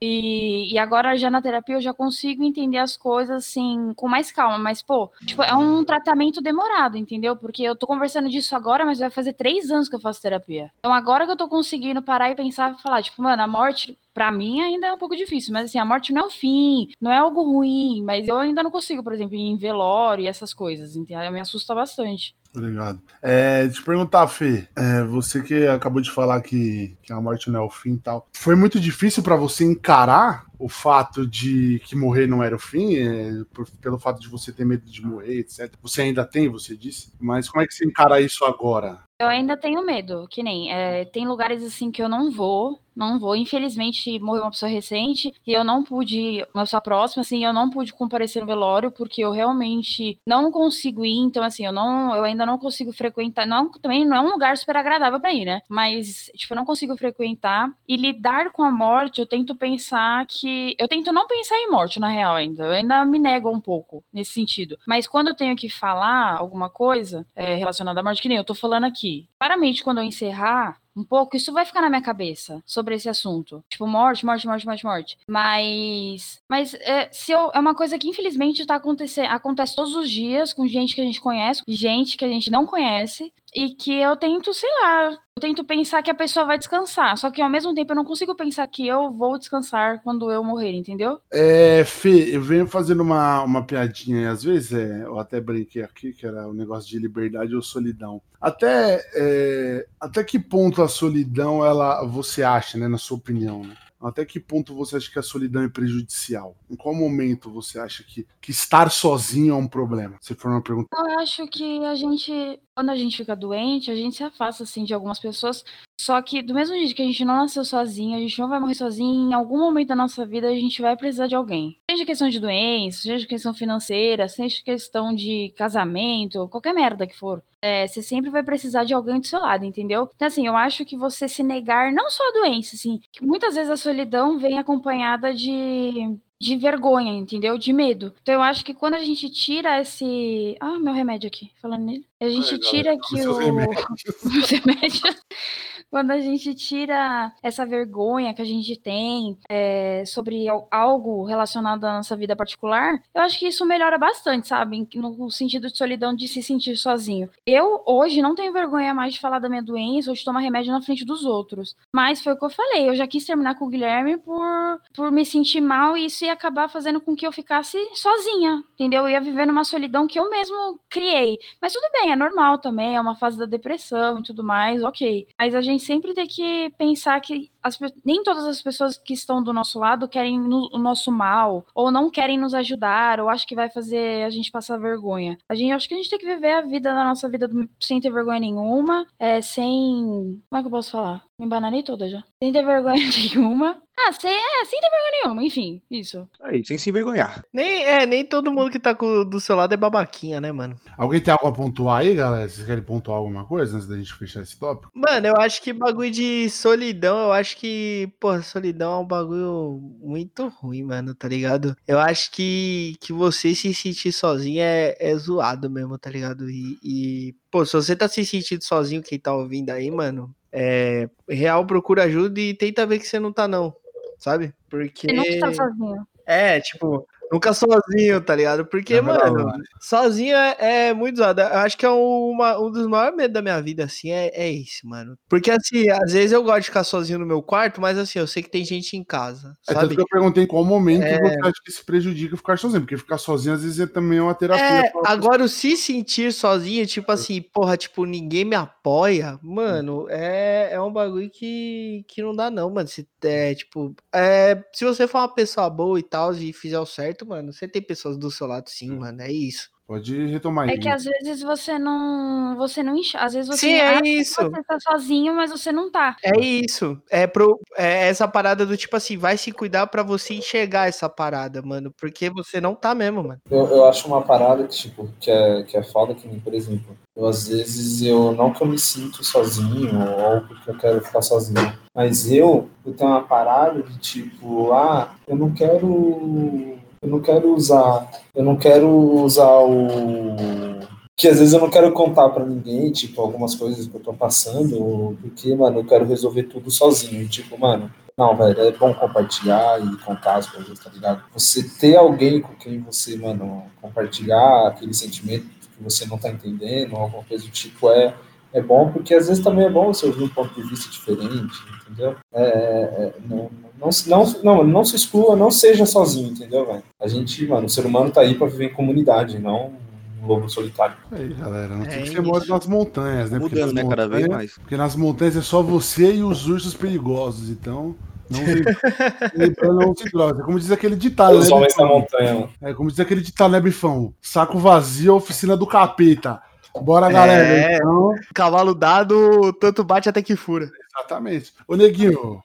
E, e, agora já na terapia eu já consigo entender as coisas assim com mais calma, mas pô, tipo, é um tratamento demorado, entendeu? Porque eu tô conversando disso agora, mas vai fazer três anos que eu faço terapia. Então agora que eu tô conseguindo parar e pensar e falar, tipo, mano, a morte Pra mim ainda é um pouco difícil, mas assim, a morte não é o fim, não é algo ruim, mas eu ainda não consigo, por exemplo, ir em velório e essas coisas, entendeu? Me assusta bastante. Obrigado. É, te perguntar, Fê, é, você que acabou de falar que, que a morte não é o fim e tal, foi muito difícil para você encarar o fato de que morrer não era o fim, é, por, pelo fato de você ter medo de morrer, etc. Você ainda tem, você disse, mas como é que você encara isso agora? Eu ainda tenho medo, que nem. É, tem lugares assim que eu não vou, não vou. Infelizmente, morreu uma pessoa recente e eu não pude, uma pessoa próxima, assim, eu não pude comparecer no velório porque eu realmente não consigo ir. Então, assim, eu não, eu ainda não consigo frequentar. Não, também não é um lugar super agradável para ir, né? Mas, tipo, eu não consigo frequentar e lidar com a morte. Eu tento pensar que, eu tento não pensar em morte na real ainda. Eu ainda me nego um pouco nesse sentido. Mas quando eu tenho que falar alguma coisa é, relacionada à morte, que nem eu tô falando aqui aqui. Claramente, quando eu encerrar um pouco, isso vai ficar na minha cabeça sobre esse assunto. Tipo, morte, morte, morte, morte, morte. Mas. Mas é, se eu, é uma coisa que, infelizmente, tá acontecendo. Acontece todos os dias com gente que a gente conhece, gente que a gente não conhece. E que eu tento, sei lá, eu tento pensar que a pessoa vai descansar. Só que ao mesmo tempo eu não consigo pensar que eu vou descansar quando eu morrer, entendeu? É, Fê, eu venho fazendo uma, uma piadinha às vezes, é, eu até brinquei aqui, que era o um negócio de liberdade ou solidão. Até, é, até que ponto a solidão ela você acha, né, na sua opinião, né? Até que ponto você acha que a solidão é prejudicial? Em qual momento você acha que, que estar sozinho é um problema? Se for uma pergunta. Eu acho que a gente, quando a gente fica doente, a gente se afasta assim de algumas pessoas. Só que do mesmo jeito que a gente não nasceu sozinho, a gente não vai morrer sozinho, em algum momento da nossa vida a gente vai precisar de alguém. Seja questão de doença, seja questão financeira, seja questão de casamento, qualquer merda que for. É, você sempre vai precisar de alguém do seu lado, entendeu? Então, assim, eu acho que você se negar, não só a doença, assim, que muitas vezes a solidão vem acompanhada de, de vergonha, entendeu? De medo. Então, eu acho que quando a gente tira esse. Ah, meu remédio aqui, falando nele. A gente tira aqui o. Os remédios quando a gente tira essa vergonha que a gente tem é, sobre algo relacionado à nossa vida particular, eu acho que isso melhora bastante, sabe? No sentido de solidão, de se sentir sozinho. Eu, hoje, não tenho vergonha mais de falar da minha doença ou de tomar remédio na frente dos outros. Mas foi o que eu falei, eu já quis terminar com o Guilherme por, por me sentir mal e isso ia acabar fazendo com que eu ficasse sozinha, entendeu? Eu ia viver numa solidão que eu mesmo criei. Mas tudo bem, é normal também, é uma fase da depressão e tudo mais, ok. Mas a gente sempre tem que pensar que as, nem todas as pessoas que estão do nosso lado querem no, o nosso mal, ou não querem nos ajudar, ou acho que vai fazer a gente passar vergonha. A gente acho que a gente tem que viver a vida da nossa vida sem ter vergonha nenhuma, é, sem. Como é que eu posso falar? Me embananei toda já. Sem ter vergonha nenhuma. Ah, sem, é, sem ter vergonha nenhuma, enfim, isso. Aí, sem se envergonhar. Nem, é, nem todo mundo que tá com, do seu lado é babaquinha, né, mano? Alguém tem algo a pontuar aí, galera? Vocês querem pontuar alguma coisa antes da gente fechar esse tópico? Mano, eu acho que bagulho de solidão, eu acho que, pô, solidão é um bagulho muito ruim, mano, tá ligado? Eu acho que, que você se sentir sozinho é, é zoado mesmo, tá ligado? E, e, pô, se você tá se sentindo sozinho, quem tá ouvindo aí, mano, é, real procura ajuda e tenta ver que você não tá, não sabe? Porque. Você nunca tá sozinho. É, tipo, Nunca sozinho, tá ligado? Porque, é mano, sozinho é, é, muito zoado. Eu acho que é uma, um dos maiores medos da minha vida, assim, é, é esse, mano. Porque, assim, às vezes eu gosto de ficar sozinho no meu quarto, mas, assim, eu sei que tem gente em casa, é sabe? que eu perguntei em qual momento é... você acha que se prejudica ficar sozinho, porque ficar sozinho, às vezes, é também uma terapia. É, agora, o se sentir sozinho, tipo assim, porra, tipo, ninguém me apoia, mano, é, é um bagulho que, que não dá não, mano. Se, é, tipo, é, se você for uma pessoa boa e tal, e fizer o certo, certo, mano. Você tem pessoas do seu lado, sim, hum. mano. É isso. Pode retomar aí. É que às vezes você não. Você não enxerga. Às vezes você Sim, é isso. você tá sozinho, mas você não tá. É isso. É, pro, é essa parada do tipo assim, vai se cuidar para você enxergar essa parada, mano. Porque você não tá mesmo, mano. Eu, eu acho uma parada que, tipo, que é, que é foda, que por exemplo, eu às vezes eu não que eu me sinto sozinho ou porque eu quero ficar sozinho. Mas eu, eu tenho uma parada de tipo, ah, eu não quero eu não quero usar, eu não quero usar o que às vezes eu não quero contar para ninguém, tipo, algumas coisas que eu tô passando, porque, mano, eu quero resolver tudo sozinho. E, tipo, mano, não, velho, é bom compartilhar e contar as coisas, tá ligado? Você ter alguém com quem você, mano, compartilhar aquele sentimento que você não tá entendendo, alguma coisa do tipo, é, é bom, porque às vezes também é bom você ouvir um ponto de vista diferente, entendeu? É, é, não, não, não, não, não se exclua, não seja sozinho, entendeu, velho? A gente, mano, o ser humano tá aí pra viver em comunidade, não um lobo solitário. Aí, galera, não É tem que ser morto nas montanhas, né? Porque Mudando, nas né? Cada vez montanhas- mais. Porque nas montanhas é só você e os ursos perigosos, então. Não se, não se droga. É Como diz aquele ditado, Os né? homens da Bifão? montanha. É como diz aquele ditado, né, Bifão? Saco vazio, oficina do capeta. Bora, galera. É. Então, Cavalo dado, tanto bate até que fura. Exatamente. Ô, Neguinho,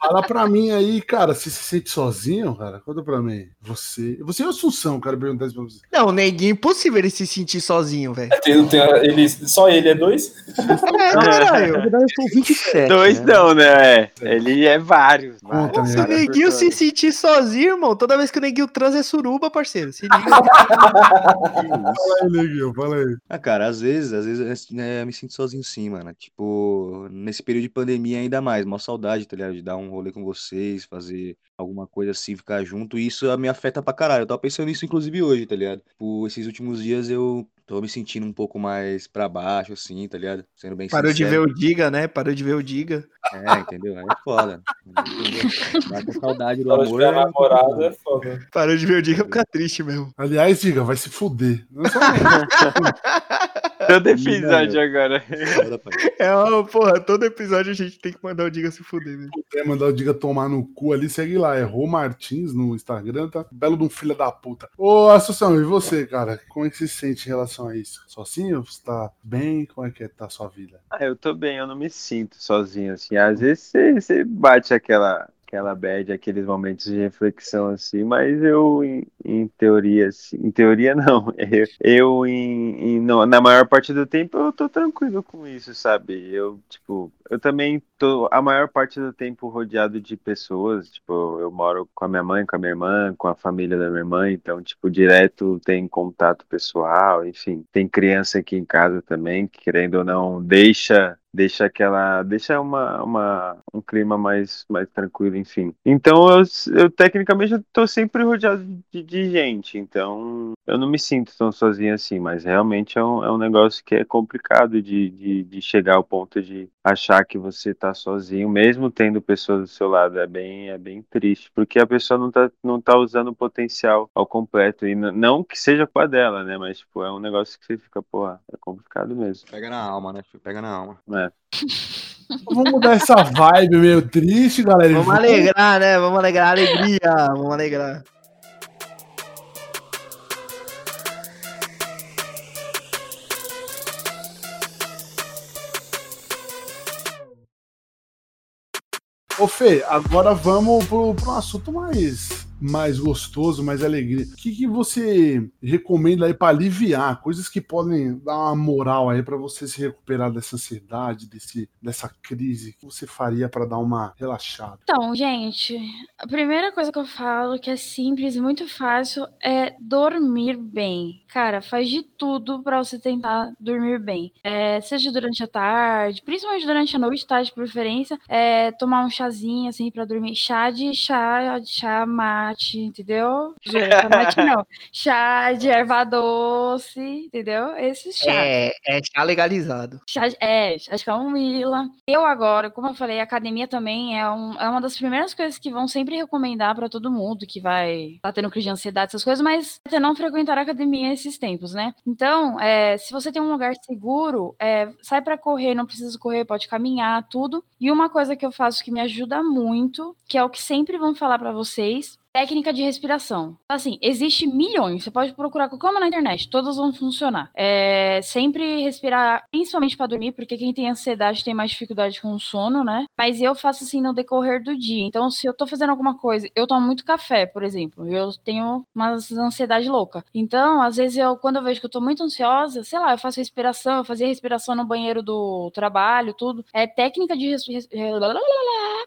fala pra mim aí, cara, você se sente sozinho, cara? Conta pra mim. Você. Você e o Assunção, cara, perguntar isso pra você. Não, neguinho, impossível ele se sentir sozinho, velho. Ele, só ele é dois? É, caralho. Na verdade, eu sou 27. Dois né? não, né? É. Ele é vários. Conta, Se o neguinho se sentir sozinho, irmão, toda vez que o neguinho transa é suruba, parceiro. Se liga. Fala aí, Neguinho, fala aí. Ah, cara, às vezes, às vezes né, eu me sinto sozinho sim, mano. Tipo, nesse período de pandemia ainda mais, mó saudade, tá ligado? De dar um rolê com vocês, fazer alguma coisa assim, ficar junto. E isso me afeta pra caralho. Eu tava pensando nisso, inclusive, hoje, tá ligado? Por esses últimos dias eu tô me sentindo um pouco mais pra baixo, assim, tá ligado? Sendo bem Parou de ver sincero. o Diga, né? Parou de ver o Diga. É, entendeu? Aí é foda. Dá com saudade do Para de amor. ver a é namorada é foda. Parou de ver o Diga, fica triste mesmo. Aliás, diga, vai se fuder. Não é só Todo episódio agora. É, ó, porra, todo episódio a gente tem que mandar o Diga se fuder, velho. quer mandar o Diga tomar no cu ali, segue lá. É Rô Martins no Instagram, tá? Belo de um filho da puta. Ô, Assunção, e você, cara? Como é que você se sente em relação a isso? Sozinho? Você tá bem? Como é que é, tá a sua vida? Ah, eu tô bem, eu não me sinto sozinho, assim. Às vezes você bate aquela, aquela bad, aqueles momentos de reflexão, assim, mas eu, em, em teoria, assim, em teoria não, eu, eu em, em- no- na maior parte do tempo eu tô tranquilo com isso, sabe? Eu, tipo, eu também tô a maior parte do tempo rodeado de pessoas, tipo, eu moro com a minha mãe, com a minha irmã, com a família da minha irmã, então, tipo, direto tem contato pessoal, enfim, tem criança aqui em casa também, que querendo ou não, deixa deixa aquela deixa uma, uma um clima mais mais tranquilo enfim. Então eu, eu tecnicamente tô sempre rodeado de, de gente então eu não me sinto tão sozinho assim mas realmente é um, é um negócio que é complicado de, de, de chegar ao ponto de achar que você tá sozinho mesmo tendo pessoas do seu lado é bem é bem triste porque a pessoa não tá não tá usando o potencial ao completo e não que seja com a dela né mas tipo é um negócio que você fica porra é complicado mesmo Pega na alma, né? filho? Pega na alma. é. Vamos mudar essa vibe meio triste, galera. Vamos alegrar, né? Vamos alegrar, alegria. Vamos alegrar. Ô Fê, agora vamos pro, pro assunto mais, mais gostoso, mais alegria. O que, que você recomenda aí pra aliviar? Coisas que podem dar uma moral aí pra você se recuperar dessa ansiedade, desse, dessa crise. O que você faria pra dar uma relaxada? Então, gente, a primeira coisa que eu falo, que é simples e muito fácil, é dormir bem. Cara, faz de tudo pra você tentar dormir bem. É, seja durante a tarde, principalmente durante a noite, tá? De preferência, é, tomar um chazinho, assim, pra dormir. Chá de chá, de chá mate, entendeu? Chá mate não. Chá de erva doce, entendeu? Esse chá. É, é chá legalizado. Chá, é, chá de camomila. Eu agora, como eu falei, a academia também é, um- é uma das primeiras coisas que vão sempre recomendar pra todo mundo que vai tá tendo crise de ansiedade, essas coisas, mas até não frequentar a academia esses tempos, né? Então, é, se você tem um lugar seguro, é, sai pra correr, não precisa correr, pode caminhar, tudo. E uma coisa que eu faço que me ajuda muito, que é o que sempre vão falar pra vocês, técnica de respiração. Assim, existe milhões, você pode procurar qualquer uma na internet, todas vão funcionar. É, sempre respirar, principalmente para dormir, porque quem tem ansiedade tem mais dificuldade com o sono, né? Mas eu faço assim no decorrer do dia. Então, se eu tô fazendo alguma coisa, eu tomo muito café, por exemplo, eu tenho uma ansiedade louca. Então, às vezes eu, quando eu vejo que eu tô muito ansiosa, sei lá, eu faço respiração, eu fazia respiração no banheiro do trabalho, tudo. É técnica de res-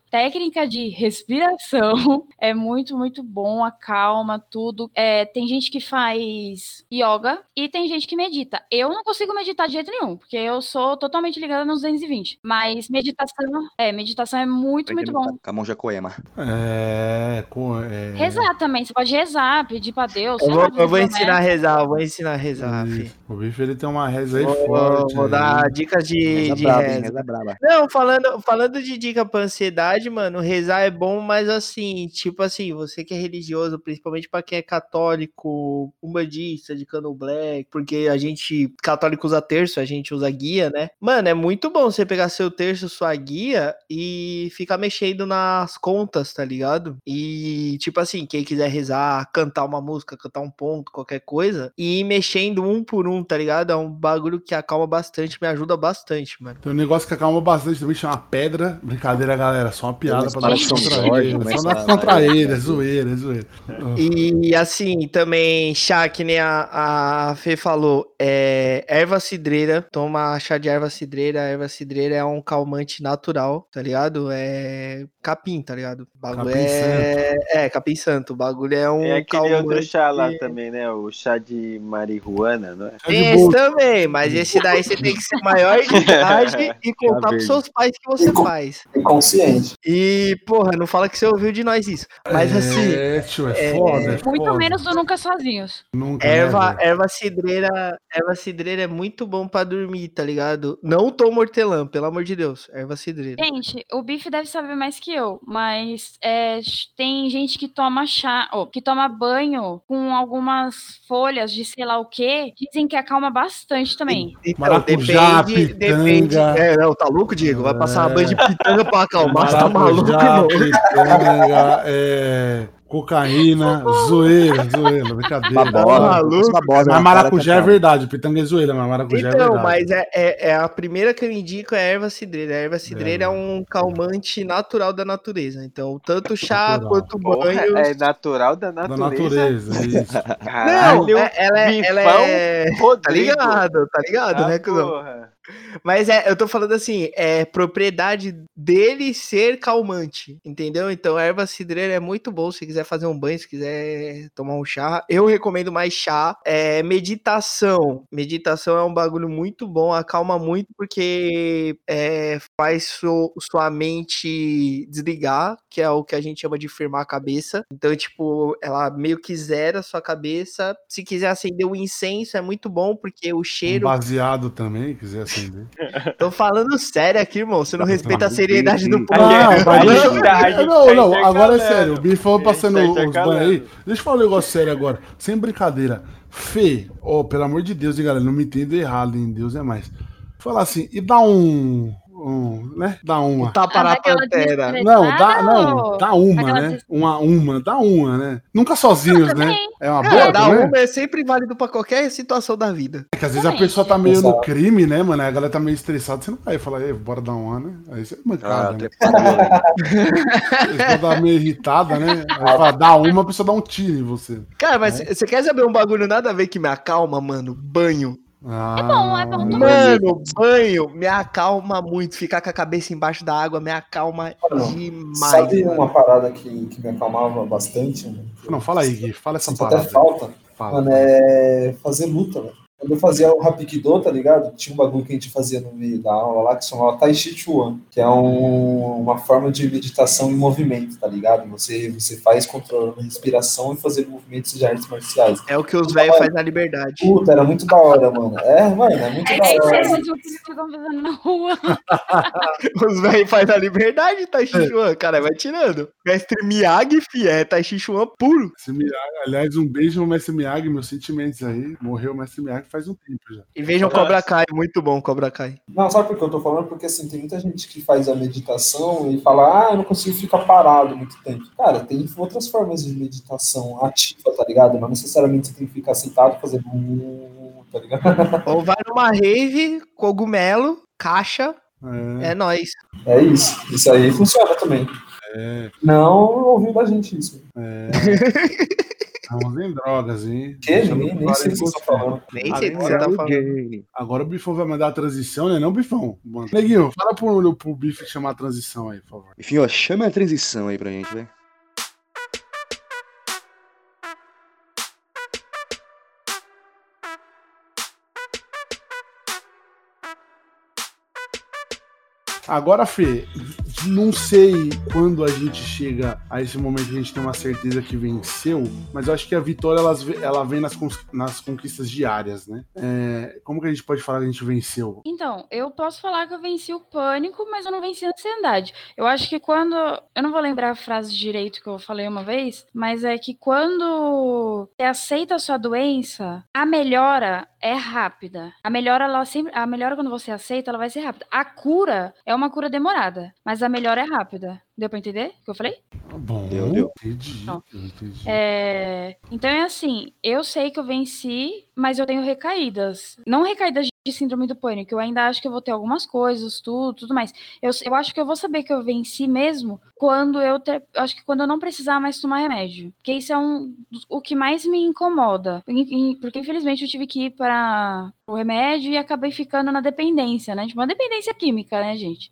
técnica de respiração é muito, muito bom, acalma tudo. É, tem gente que faz yoga e tem gente que medita. Eu não consigo meditar de jeito nenhum, porque eu sou totalmente ligada nos 220. Mas meditação, é, meditação é muito, muito bom. Camonja Coema. É, com, é... Rezar também, você pode rezar, pedir pra Deus. Eu vou, eu vou ensinar a rezar, eu vou ensinar a rezar, fi. O bicho ele tem uma reza aí Vou, forte. vou dar dicas de, Reza de hein? reza. Reza braba. Não, falando, falando de dica pra ansiedade, mano, rezar é bom, mas assim, tipo assim, você que é religioso, principalmente pra quem é católico, umbandista, de cano black, porque a gente, católico usa terço, a gente usa guia, né? Mano, é muito bom você pegar seu terço, sua guia e ficar mexendo nas contas, tá ligado? E, tipo assim, quem quiser rezar, cantar uma música, cantar um ponto, qualquer coisa, e ir mexendo um por um, tá ligado? É um bagulho que acalma bastante, me ajuda bastante, mano. Tem um negócio que acalma bastante também, chama pedra. Brincadeira, galera. Só uma piada pra uma dar espada de São contra Jorge, ele. começa Só dar a- contra ele, é zoeira, é zoeira. E assim, também chá, que nem a, a Fê falou, é erva cidreira, toma chá de erva cidreira, a erva cidreira é um calmante natural, tá ligado? É capim, tá ligado? O bagulho Capim é... é, capim santo, o bagulho é um É aquele outro chá lá também, né? O chá de marihuana, não é? Tem esse também, mas esse daí você tem que ser maior de idade e contar pros seus pais que você faz. Inconsciente. E, porra, não fala que você ouviu de nós isso. Mas assim, É, tio, é, é, foda. É Muito foda. menos do Nunca Sozinhos. Nunca, né, Erva, velho? erva cidreira, erva cidreira é muito bom pra dormir, tá ligado? Não toma hortelã, pelo amor de Deus. Erva cidreira. Gente, o Bife deve saber mais que eu, mas é, tem gente que toma chá, ou que toma banho com algumas folhas de sei lá o que, dizem que acalma bastante também. Então, Maracujá, depende, depende. É, não, tá louco, Diego? Vai passar uma É. banho de pitanga pra acalmar, você tá maluco, irmão? pitanga, é, cocaína, zoeira, zoeira, brincadeira. Babosa. maluco? babosa. Mas maracujá é verdade, pitanga é zoeira, mas maracujá é Então, verdade. mas é, é, é a primeira que eu indico é a erva cidreira. A erva cidreira é, um calmante natural da natureza. Então, tanto chá Natural. quanto Porra, banho. é natural da Da natureza. natureza, isso. Não, Caralho, é- ela, é, ela bifão, é. Tá ligado, tá ligado, Ah, né, cuzão? Mas é, eu tô falando assim, é propriedade dele ser calmante, entendeu? Então a erva cidreira é muito bom se quiser fazer um banho, se quiser tomar um chá. Eu recomendo mais chá. É, meditação. Meditação é um bagulho muito bom, acalma muito porque é, faz su- sua mente desligar, que é o que a gente chama de firmar a cabeça. Então, tipo, ela meio que zera sua cabeça. Se quiser acender um incenso, é muito bom porque o Um cheiro baseado também, quiser acender. Tô falando sério aqui, irmão. Você não respeita a seriedade do povo. Não, não, não, agora é sério. O Bife falou passando os banhos aí. Deixa eu falar um negócio sério agora. Sem brincadeira. Fê, ó, pelo amor de Deus, hein, galera, não me entenda errado, hein? Deus é mais. Falar assim, e dá um. Um né? Dá uma. Tapa Ah, na daquela pantera. Não, dá, não, dá uma, Aquela né? des- Uma, uma, dá uma, né? Nunca sozinhos, né? É uma boa, É, dar também? uma é sempre válido pra qualquer situação da vida. É que às vezes a pessoa tá meio no crime, né, mano? A galera tá meio estressada, você não vai falar, "Ei, bora dar uma, né? Aí você é Ah, mancada, né? trepado. A pessoa tá meio irritada, né? Aí fala, dá uma, a pessoa dá um tiro em você. Cara, mas você quer saber um bagulho nada a ver que me acalma, mano? Banho. Ah, bom, é bom. Mano, banho me acalma muito. Ficar com a cabeça embaixo da água me acalma Mano, demais. Sabe mano. uma parada que, que me acalmava bastante? mano? Não, fala aí, Gui, fala essa até parada. aí. falta. Fala. Mano, é fazer luta, velho. Quando eu fazia o Rapikido, tá ligado? Tinha um bagulho que a gente fazia no meio da aula lá que se chamava Tai Chi Chuan, que é um- uma forma de meditação em movimento, tá ligado? Você, você faz controlando a respiração e fazer movimentos de artes marciais. É o que os velhos fazem na liberdade. Puta, era muito da hora, mano. É, mano, é muito É da isso hora. aí, o que ficam fazendo na rua. Os velhos fazem na liberdade, Tai Chi Chuan. Cara, vai tirando. Mestre Miyagi, fi, é Tai Chi Chuan puro. Mestre Miyagi, aliás, um beijo no Mestre Miyagi, meus sentimentos aí. Morreu o Mestre Miyagi faz um tempo já. E vejam Cobra Kai, muito bom Cobra Kai. Não, sabe por que eu tô falando? Porque assim, tem muita gente que faz a meditação e fala, ah, eu não consigo ficar parado muito tempo. Cara, tem outras formas de meditação ativa, tá ligado? Não necessariamente você tem que ficar sentado e fazer. bum, Tá ligado? Ou vai numa rave, cogumelo, caixa, É, é nóis. É isso. Isso aí funciona também. é, Não ouviu da gente isso. é. Não usem drogas, hein? Que? Nem, nem sei o que você tá falando. Nem sei o que você Agora tá o falando. Agora o Bifão vai mandar a transição, né? Não, Bifão? Mano. Neguinho, fala pro, pro Bife chamar a transição aí, por favor. Enfim, ó, chama a transição aí pra gente, velho. Agora, Fê, não sei quando a gente chega a esse momento que a gente tem uma certeza que venceu, mas eu acho que a vitória elas ve- ela vem nas, nas conquistas diárias, né? É, como que a gente pode falar que a gente venceu? Então, eu posso falar que eu venci o pânico, mas eu não venci a ansiedade. Eu acho que quando. Eu não vou lembrar a frase direito que eu falei uma vez, mas é que quando você aceita a sua doença, a melhora é rápida. A melhora, ela sempre. A melhora, quando você aceita, ela vai ser rápida. A cura é uma cura demorada, mas a melhora é rápida. Deu pra entender o que eu falei? Bom, Deu, deu. entendi. Não. entendi. É, Então é assim, eu sei que eu venci, mas eu tenho recaídas. Não recaídas de síndrome do pânico. Eu ainda acho que eu vou ter algumas coisas, tudo, tudo mais. Eu, eu acho que eu vou saber que eu venci mesmo quando eu ter, acho que quando eu não precisar mais tomar remédio. Porque isso é um o que mais me incomoda. Porque, infelizmente eu tive que ir para o remédio e acabei ficando na dependência, né? Tipo, uma dependência química, né, gente?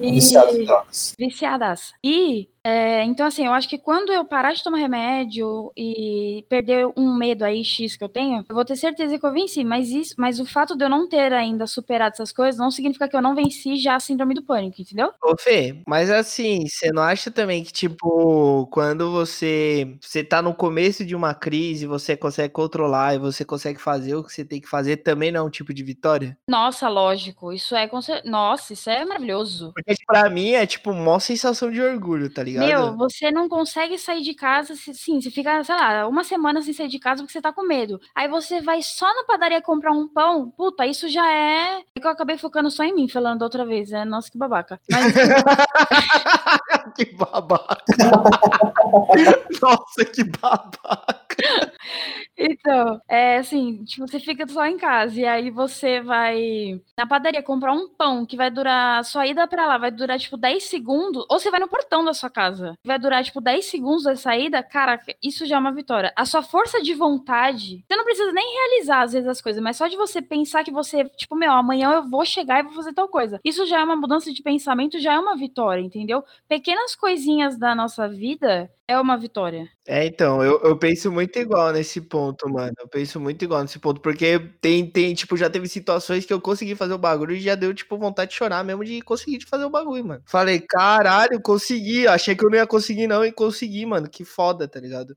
E- Viciado em drogas. viciadas. E, é, então, assim, eu acho que quando eu parar de tomar remédio e perder um medo aí X que eu tenho, eu vou ter certeza que eu venci. Mas isso, mas o fato de eu não ter ainda superado essas coisas não significa que eu não venci já a síndrome do pânico, entendeu? Ô, Fê, mas assim, você não acha também que, tipo, quando você, você tá no começo de uma crise, você consegue controlar e você consegue fazer o que você tem que fazer, também não é um tipo de vitória? Nossa, lógico. Isso é. Nossa, isso é maravilhoso. Porque pra mim é, tipo, uma sensação de orgulho, tá ligado? Meu, você não consegue sair de casa, sim, você fica, sei lá, uma semana sem sair de casa porque você tá com medo. Aí você vai só na padaria comprar um pão, puta, isso já é. É que eu acabei focando só em mim, falando outra vez, né? Nossa, que babaca. Mas que babaca. Nossa, que babaca. Então, é assim, tipo, você fica só em casa e aí você vai na padaria comprar um pão que vai durar, sua ida pra lá vai durar, tipo, 10 segundos, ou você vai no portão da sua casa, vai durar, tipo, 10 segundos da saída, cara, isso já é uma vitória. A sua força de vontade, você não precisa nem realizar, às vezes, as coisas, mas só de você pensar que você, tipo, meu, amanhã eu vou chegar e vou fazer tal coisa. Isso já é uma mudança de pensamento, já é uma vitória, entendeu? Pequenas coisinhas da nossa vida é uma vitória. É, então, eu, eu penso muito igual nesse ponto, mano. Eu penso muito igual nesse ponto, porque tem, tem, tipo, já teve situações que eu consegui fazer o bagulho e já deu, tipo, vontade de chorar mesmo de conseguir de fazer o bagulho, mano. Falei, caralho, consegui. Achei que eu não ia conseguir, não, e consegui, mano. Que foda, tá ligado?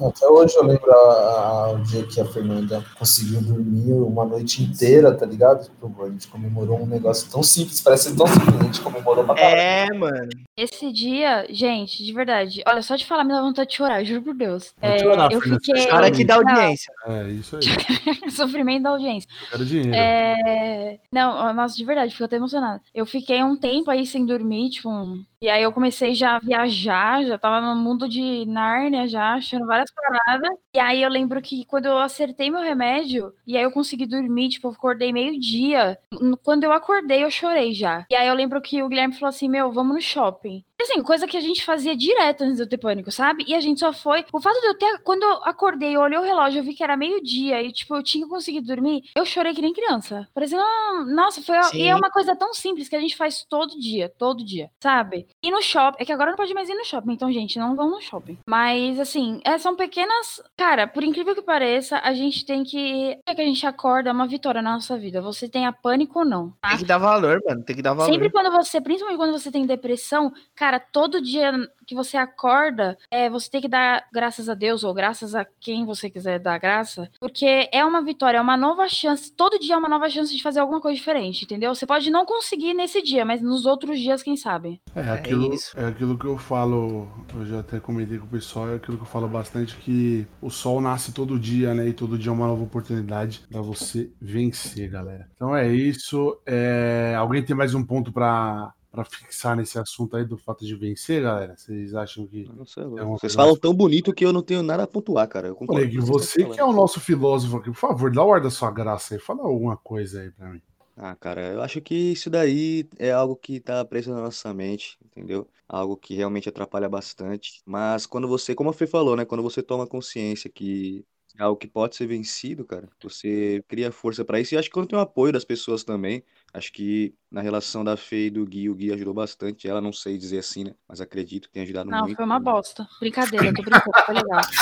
Até hoje eu lembro a- a- o dia que a Fernanda conseguiu dormir uma noite inteira, tá ligado? Tipo, a gente comemorou um negócio tão simples, parece ser tão simples, a gente comemorou pra caralho. É, mano. Esse dia, gente, de verdade, olha, só de falar me dá vontade de chorar, juro por Deus. É, chorar, eu fiquei. Cara que dá audiência. É, isso aí. Sofrimento da audiência. Eu quero dinheiro. É... Não, nossa, de verdade, fico até emocionada. Eu fiquei um tempo aí sem dormir, tipo, um- e aí eu comecei já a viajar, já tava no mundo de Nárnia já, achando várias paradas. E aí eu lembro que quando eu acertei meu remédio, e aí eu consegui dormir, tipo, eu acordei meio-dia. Quando eu acordei, eu chorei já. E aí eu lembro que o Guilherme falou assim: Meu, vamos no shopping. Assim, coisa que a gente fazia direto antes de eu ter pânico, sabe? E a gente só foi. O fato de eu ter. Quando eu acordei, eu olhei o relógio, eu vi que era meio-dia e, tipo, eu tinha conseguido dormir. Eu chorei que nem criança. Parecia, ah, nossa, foi. a- E é Sim. uma coisa tão simples que a gente faz todo dia, todo dia, sabe? E no shopping. É que agora não pode mais ir no shopping, então, gente, não vão no shopping. Mas, assim, é, são pequenas. Cara, por incrível que pareça, a gente tem que. É que a gente acorda é uma vitória na nossa vida. Você tenha pânico ou não. tá? Tem que dar valor, mano. Tem que dar valor. Sempre quando você, principalmente quando você tem depressão, cara, todo dia que você acorda, é, você tem que dar graças a Deus ou graças a quem você quiser dar graça, porque é uma vitória, é uma nova chance. Todo dia é uma nova chance de fazer alguma coisa diferente, entendeu? Você pode não conseguir nesse dia, mas nos outros dias, quem sabe? É aquilo, isso. é aquilo que eu falo, eu já até comentei com o pessoal, é aquilo que eu falo bastante, que o sol nasce todo dia, né? E todo dia é uma nova oportunidade pra você vencer, galera. Então é isso. É, Alguém tem mais um ponto pra pra fixar nesse assunto aí do fato de vencer, galera? Vocês acham que. Nossa, É vocês falam tão bonito que eu não tenho nada a pontuar, cara. Eu concordo. Olha, você que é o nosso filósofo aqui, por favor, dá o ar da sua graça aí, fala alguma coisa aí pra mim. Ah, cara, eu acho que isso daí é algo que tá preso na nossa mente, entendeu? Algo que realmente atrapalha bastante. Mas quando você, como a Fê falou, né? Quando você toma consciência que é algo que pode ser vencido, cara, você cria força pra isso. E acho que quando tem o apoio das pessoas também, acho que na relação da Fê e do Gui, o Gui ajudou bastante. Ela não sei dizer assim, né? Mas acredito que tem ajudado Não, muito. foi uma bosta. Brincadeira, tô brincando, foi legal. Acho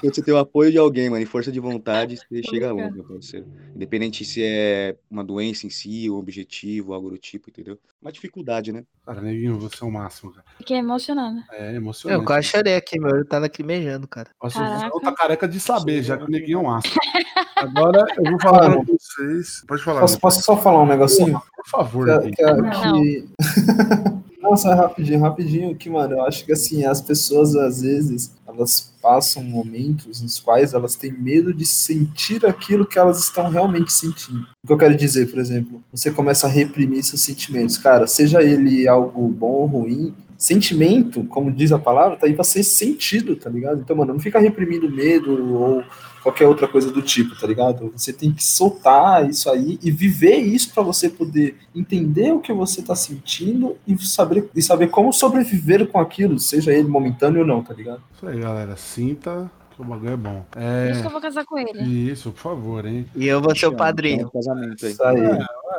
que você tem o apoio de alguém, mano, e força de vontade, você chega brincando. longe, meu parceiro. Independente se é uma doença em si, um objetivo, algo do tipo, entendeu? Uma dificuldade, né? Cara, neguinho, você é o máximo, cara. Fiquei emocionada. É Eu emocionante. quase chorei aqui, meu olho tá lacrimejando, cara. Nossa, Caraca. você não tá careca de saber, já que o neguinho é um máximo. Agora eu vou falar pra vocês. Pode falar, Posso, posso só falar um negocinho? por favor. Que, que, Não. que... Nossa, rapidinho, rapidinho, que, mano, eu acho que, assim, as pessoas, às vezes, elas passam momentos nos quais elas têm medo de sentir aquilo que elas estão realmente sentindo. O que eu quero dizer, por exemplo, você começa a reprimir seus sentimentos. Cara, seja ele algo bom ou ruim, sentimento, como diz a palavra, tá aí pra ser sentido, tá ligado? Então, mano, não fica reprimindo medo ou qualquer outra coisa do tipo, tá ligado? Você tem que soltar isso aí e viver isso pra você poder entender o que você tá sentindo e saber, e saber como sobreviver com aquilo, seja ele momentâneo ou não, tá ligado? Isso aí, galera. Sinta que o bagulho é bom. Por isso que É. eu vou casar com ele. Isso, por favor, hein? E eu vou ser o padrinho. um casamento aí. Isso aí.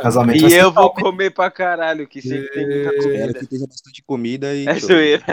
Casamento vai E eu vou comer pra caralho, que sempre tem muita Espero comida. que tenha bastante comida e. É zoeira.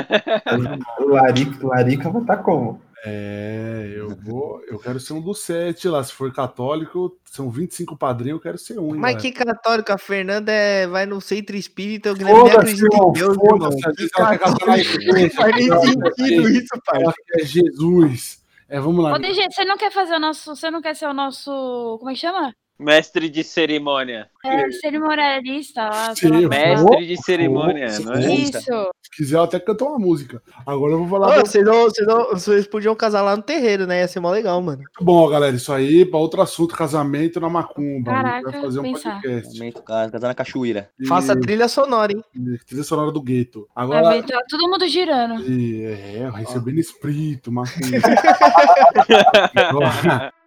O Larica, Larica vai estar como? É, eu vou. Eu quero ser um dos sete lá. Se for católico, são 25 padrinhos, eu quero ser um. Mas que católico, a Fernanda é... vai no centro espírita, o Guilherme Foda-se, acredita em Deus, Não faz nem sentido isso, pai. quer Jesus. É, vamos lá. Ô, DG, você não quer fazer o nosso. Você não quer ser o nosso. Como é que chama? Mestre de cerimônia. É, cerimonialista lá. Sim, Mestre de cerimônia, Sim. não é? Isso. Se quiser, eu até cantar uma música. Agora eu vou falar. Muito vocês, não, vocês, não, vocês podiam casar lá no terreiro, né? Ia ser mó legal, mano. bom, galera. Isso aí, para outro assunto, casamento na macumba. Caraca, vai fazer um pensar. podcast. Casamento, casar na cachoeira. E- Faça trilha sonora, hein? e Trilha sonora do gueto. Vai Agora. ver, tá todo mundo girando. E, é, recebendo espírito, macumba.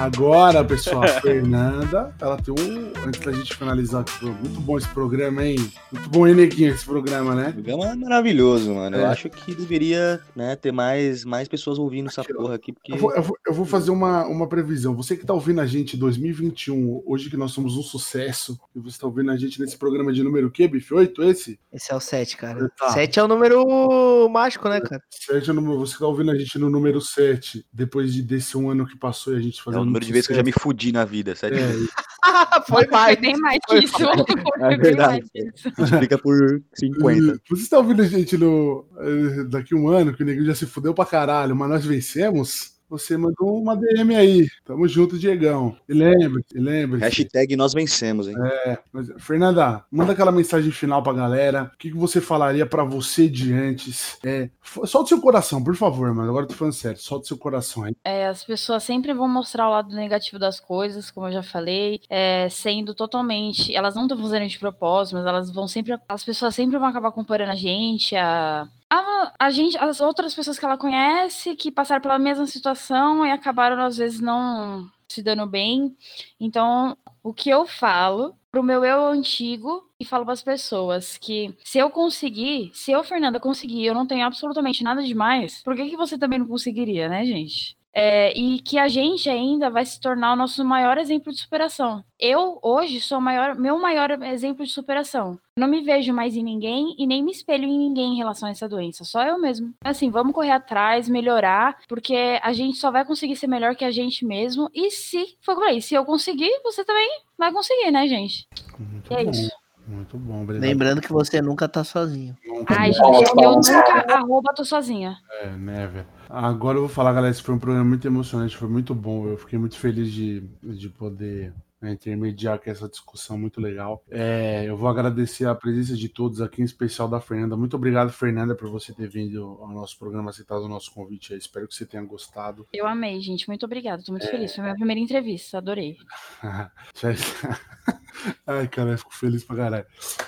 Agora, pessoal, a Fernanda, ela tem um. Antes da gente finalizar, aqui, muito bom esse programa, hein? Muito bom, hein, Neguinho, esse programa, né? O programa é maravilhoso, mano. Eu É. acho que deveria, né, ter mais, mais pessoas ouvindo essa porra aqui, porque. Eu vou, eu vou- eu vou fazer uma, uma previsão. Você que tá ouvindo a gente em 2021, hoje que nós somos um sucesso, e você tá ouvindo a gente nesse programa de número o quê, Bife? 8 esse? Esse é o 7, cara. Tá. 7 é o número mágico, né, cara? 7 é o número, você que tá ouvindo a gente no número 7, depois de, desse um ano que passou e a gente É fazendo o número de vezes que eu já me fudi na vida, sério. É, Foi mais. Foi bem mais que isso. Foi bem verdade. mais que isso. Multiplica por 50. Você está ouvindo a gente no, eh, daqui um ano, que o Neguinho já se fudeu pra caralho, mas nós vencemos? Você mandou uma DM aí. Tamo junto, Diegão. E lembre-se, lembre-se. Hashtag nós vencemos, hein? É, mas, Fernanda, manda aquela mensagem final pra galera. O que, que você falaria pra você de antes? É, solta seu coração, por favor, mano. Agora eu tô falando sério. Solta seu coração aí. É, as pessoas sempre vão mostrar o lado negativo das coisas, como eu já falei, é, sendo totalmente. Elas não estão fazendo de propósito, mas elas vão sempre. As pessoas sempre vão acabar comparando a gente, a. A, a gente, as outras pessoas que ela conhece, que passaram pela mesma situação e acabaram, às vezes, não se dando bem. Então, o que eu falo pro meu eu antigo e falo para as pessoas que se eu conseguir, se eu, Fernanda, conseguir, eu não tenho absolutamente nada demais, por que, que você também não conseguiria, né, gente? É, e que a gente ainda vai se tornar o nosso maior exemplo de superação. Eu, hoje, sou o maior, meu maior exemplo de superação. Não me vejo mais em ninguém e nem me espelho em ninguém em relação a essa doença. Só eu mesmo. Assim, vamos correr atrás, melhorar, porque a gente só vai conseguir ser melhor que a gente mesmo. E se for por aí, se eu conseguir, você também vai conseguir, né, gente? Muito E é bom. isso. Muito bom, obrigado. Lembrando que você nunca tá sozinho. Nunca Ai, gente, eu nunca arroba tô sozinha. É, né, velho? Agora eu vou falar, galera, esse foi um programa muito emocionante, foi muito bom. Eu fiquei muito feliz de, de poder né, intermediar com essa discussão muito legal. É, eu vou agradecer a presença de todos aqui, em especial da Fernanda. Muito obrigado, Fernanda, por você ter vindo ao nosso programa, aceitado o nosso convite. aí. Espero que você tenha gostado. Eu amei, gente. Muito obrigada. Tô muito feliz. Foi minha primeira entrevista. Adorei. Ai, cara, eu fico feliz pra caralho.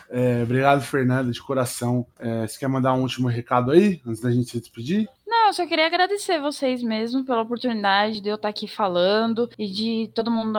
É, obrigado, Fernanda, de coração. É, você quer mandar um último recado aí, antes da gente se despedir? Eu só queria agradecer vocês mesmo pela oportunidade de eu estar aqui falando e de todo mundo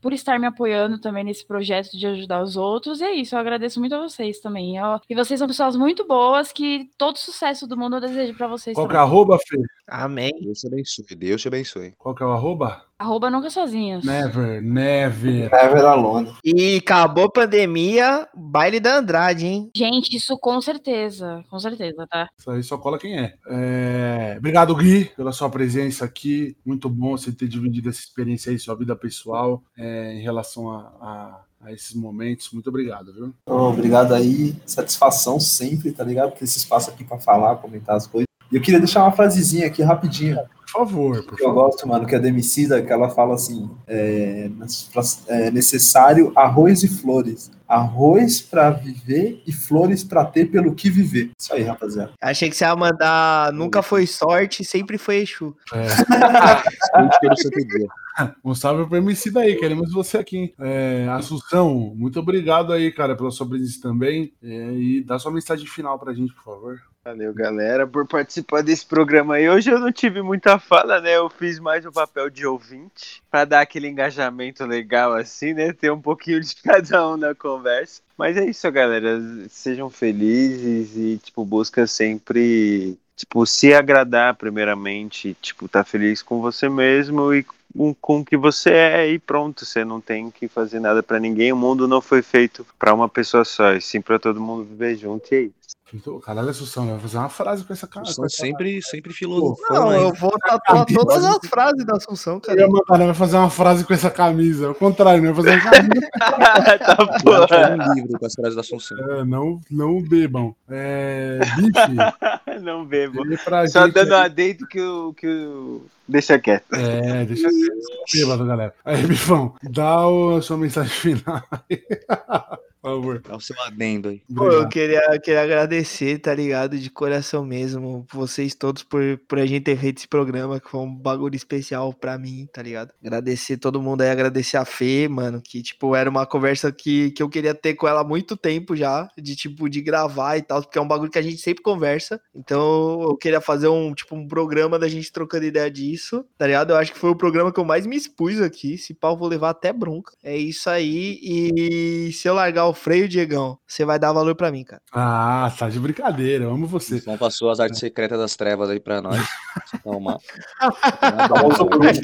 por estar me apoiando também nesse projeto de ajudar os outros. E é isso, eu agradeço muito a vocês também. ó. E vocês são pessoas muito boas que todo sucesso do mundo eu desejo pra vocês Qual que é arroba, Fê? Amém. Deus te abençoe, Deus te abençoe. Qual que é o arroba? Arroba nunca sozinhos. Never, never. Never Alone. E acabou a pandemia, baile da Andrade, hein? Gente, isso com certeza. Com certeza, tá? Isso aí só cola quem é. É, Obrigado, Gui, pela sua presença aqui. Muito bom você ter dividido essa experiência aí, sua vida pessoal, é, em relação a, a- a esses momentos. Muito obrigado, viu? Ô, Obrigado aí, satisfação sempre, tá ligado? Ter esse espaço aqui pra falar, comentar as coisas. E eu queria deixar uma frasezinha aqui rapidinho. Por favor, por que eu favor. gosto, mano, que é da Emicida, que ela fala assim: é, é necessário arroz e flores. Arroz pra viver e flores pra ter pelo que viver. Isso aí, rapaziada. Achei que você ia mandar nunca foi sorte, sempre foi Exu. É, um salve pro MC daí, queremos você aqui. hein? É, Assunção, muito obrigado aí, cara, pela sua presença também. É, e dá sua mensagem final pra gente, por favor. Valeu, galera, por participar desse programa aí. Hoje eu não tive muita fala, né? Eu fiz mais o papel de ouvinte, pra dar aquele engajamento legal assim, né? Ter um pouquinho de cada um na conversa. Mas é isso, galera. Sejam felizes e, tipo, busca sempre, tipo, se agradar primeiramente, tipo, tá feliz com você mesmo e com, o que você é e pronto. Você não tem que fazer nada pra ninguém. O mundo não foi feito pra uma pessoa só, e sim pra todo mundo viver junto e é isso. Então, Caralho, Assunção, vai fazer uma frase com essa cara. com São essa- sempre, sempre filosofando Não, eu vou tatuar todas as frases da Assunção, Eu cara. mandar, né, vai fazer uma frase com essa camisa. Ao contrário, né? Vai fazer uma camisa. tá porra. fazer um livro com as frases da Assunção. É, não, não bebam. É, bife, Não ele pra Só gente dando um aí- adendo que o. Que o... Deixa quieto. É, deixa eu bêbado, galera. Aí, Bifão, dá o- a sua mensagem final aí. Por favor. Dá o seu adendo aí. Pô, eu queria, queria agradecer, tá ligado? De coração mesmo, vocês todos por, por a gente ter feito esse programa, que foi um bagulho especial pra mim, tá ligado? Agradecer todo mundo aí, agradecer a Fê, mano, que, tipo, era uma conversa que, que eu queria ter com ela há muito tempo já, de, tipo, de gravar e tal, porque é um bagulho que a gente sempre conversa. Então, eu queria fazer um, tipo, um programa da gente trocando ideia disso, tá ligado? Eu acho que foi o programa que eu mais me expus aqui, se pau, vou levar até bronca. É isso aí, e se eu largar o freio, Diegão, você vai dar valor pra mim, cara. Ah, tá de brincadeira. Eu amo você. Então passou as artes secretas das trevas aí pra nós. Calma. Famoso bruxo.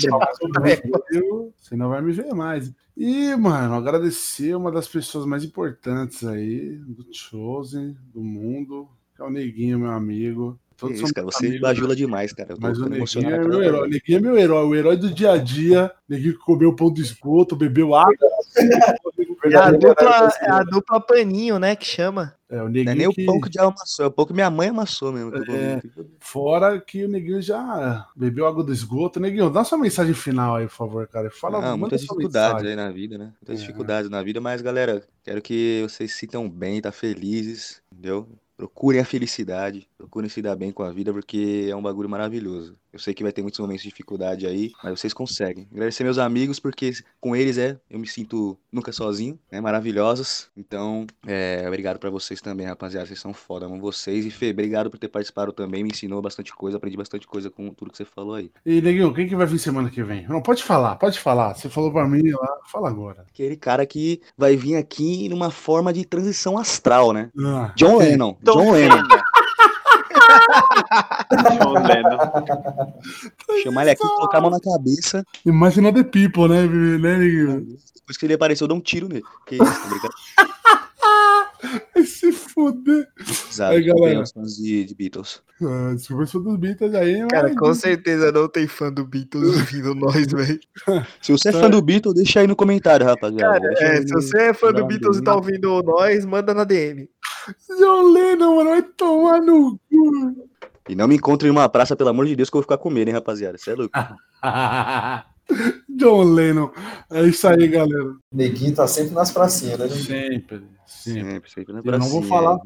Eu- Você não vai me ver mais. E, mano, agradecer uma das pessoas mais importantes aí do Chosen, do mundo, que é o Neguinho, meu amigo. Todos Isso, cara, você amigos, bajula demais, cara. Eu tô Mas o Neguinho é meu herói. O Neguinho é meu herói, o herói do dia a dia. O Neguinho que comeu pão do esgoto, bebeu água. É a dupla, é a dupla paninho, né, que chama. É, o Não Neguinho é nem o que... pão que o diabo amassou, é o pão que minha mãe amassou mesmo. É. Fora que o Neguinho já bebeu água do esgoto. Neguinho, dá sua mensagem final aí, por favor, cara. Fala manda muitas dificuldades mensagem. aí na vida, né? Muitas É. dificuldades na vida, mas galera, quero que vocês se sintam bem, tá felizes, entendeu? Procurem a felicidade, procurem se dar bem com a vida, porque é um bagulho maravilhoso. Eu sei que vai ter muitos momentos de dificuldade aí, mas vocês conseguem. Agradecer meus amigos, porque com eles é, eu me sinto nunca sozinho, né? Maravilhosos. Então, é, obrigado pra vocês também, rapaziada. Vocês são foda, amo vocês. E Fê, obrigado por ter participado também, me ensinou bastante coisa, aprendi bastante coisa com tudo que você falou aí. E, Neguinho, quem que vai vir semana que vem? Não, pode falar, pode falar. Você falou pra mim lá, fala agora. Aquele cara que vai vir aqui numa forma de transição astral, né? Ah, John quem? Lennon. John Lennon. John Lennon. Chamar ele aqui, colocar a mão na cabeça. Imagina the people, né, né? Depois que ele apareceu, eu dou um tiro nele. Que isso, tá ligado? Vai se fuder. Exato. Aí, galera. Fãs de, de Beatles. Ah, desculpa, sou dos Beatles aí, Cara, mas... com certeza não tem fã do Beatles ouvindo nós, velho. Se você é fã do Beatles, deixa aí no comentário, rapaziada. Cara, é, se você é fã do Beatles e tá ouvindo nós, manda na DM. John Lennon, mano, vai tomar no cu. E não me encontre em uma praça, pelo amor de Deus, que eu vou ficar com medo, hein, rapaziada. Você é louco. John Lennon. É isso aí, galera. Neguinho tá sempre nas pracinhas, né? Sempre, sempre. Sempre, na Eu não vou falar.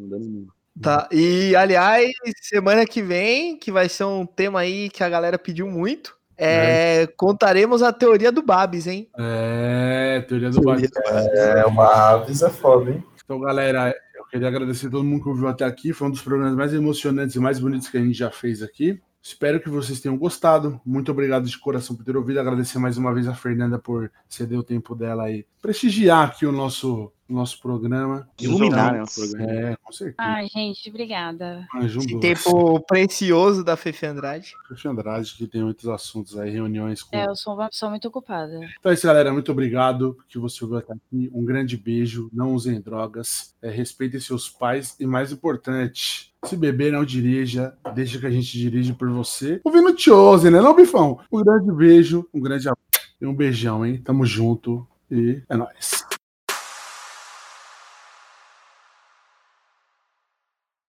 Tá, e aliás, semana que vem, que vai ser um tema aí que a galera pediu muito, É, Contaremos a teoria do Babs, hein? É, teoria do Babs. É, uma aves é foda, hein? Então, galera, eu queria agradecer a todo mundo que ouviu até aqui. Foi um dos programas mais emocionantes e mais bonitos que a gente já fez aqui. Espero que vocês tenham gostado. Muito obrigado de coração por ter ouvido. Agradecer mais uma vez a Fernanda por ceder o tempo dela aí. Prestigiar aqui o nosso, nosso programa. Iluminar, né, o programa. É, com certeza. Ai, gente, obrigada. Anjo Esse doce. tempo precioso da Fefe Andrade. Fefe Andrade, que tem muitos assuntos aí, reuniões com. É, eu sou uma pessoa muito ocupada. Então é isso, galera. Muito obrigado que você ouviu até aqui. Um grande beijo. Não usem drogas. É, respeitem seus pais. E mais importante, se beber, não dirija. Deixa que a gente dirige por você. Ouvindo Chose, né, não, Bifão? Um grande beijo, um grande abraço e um beijão, hein? Tamo junto. E é nóis.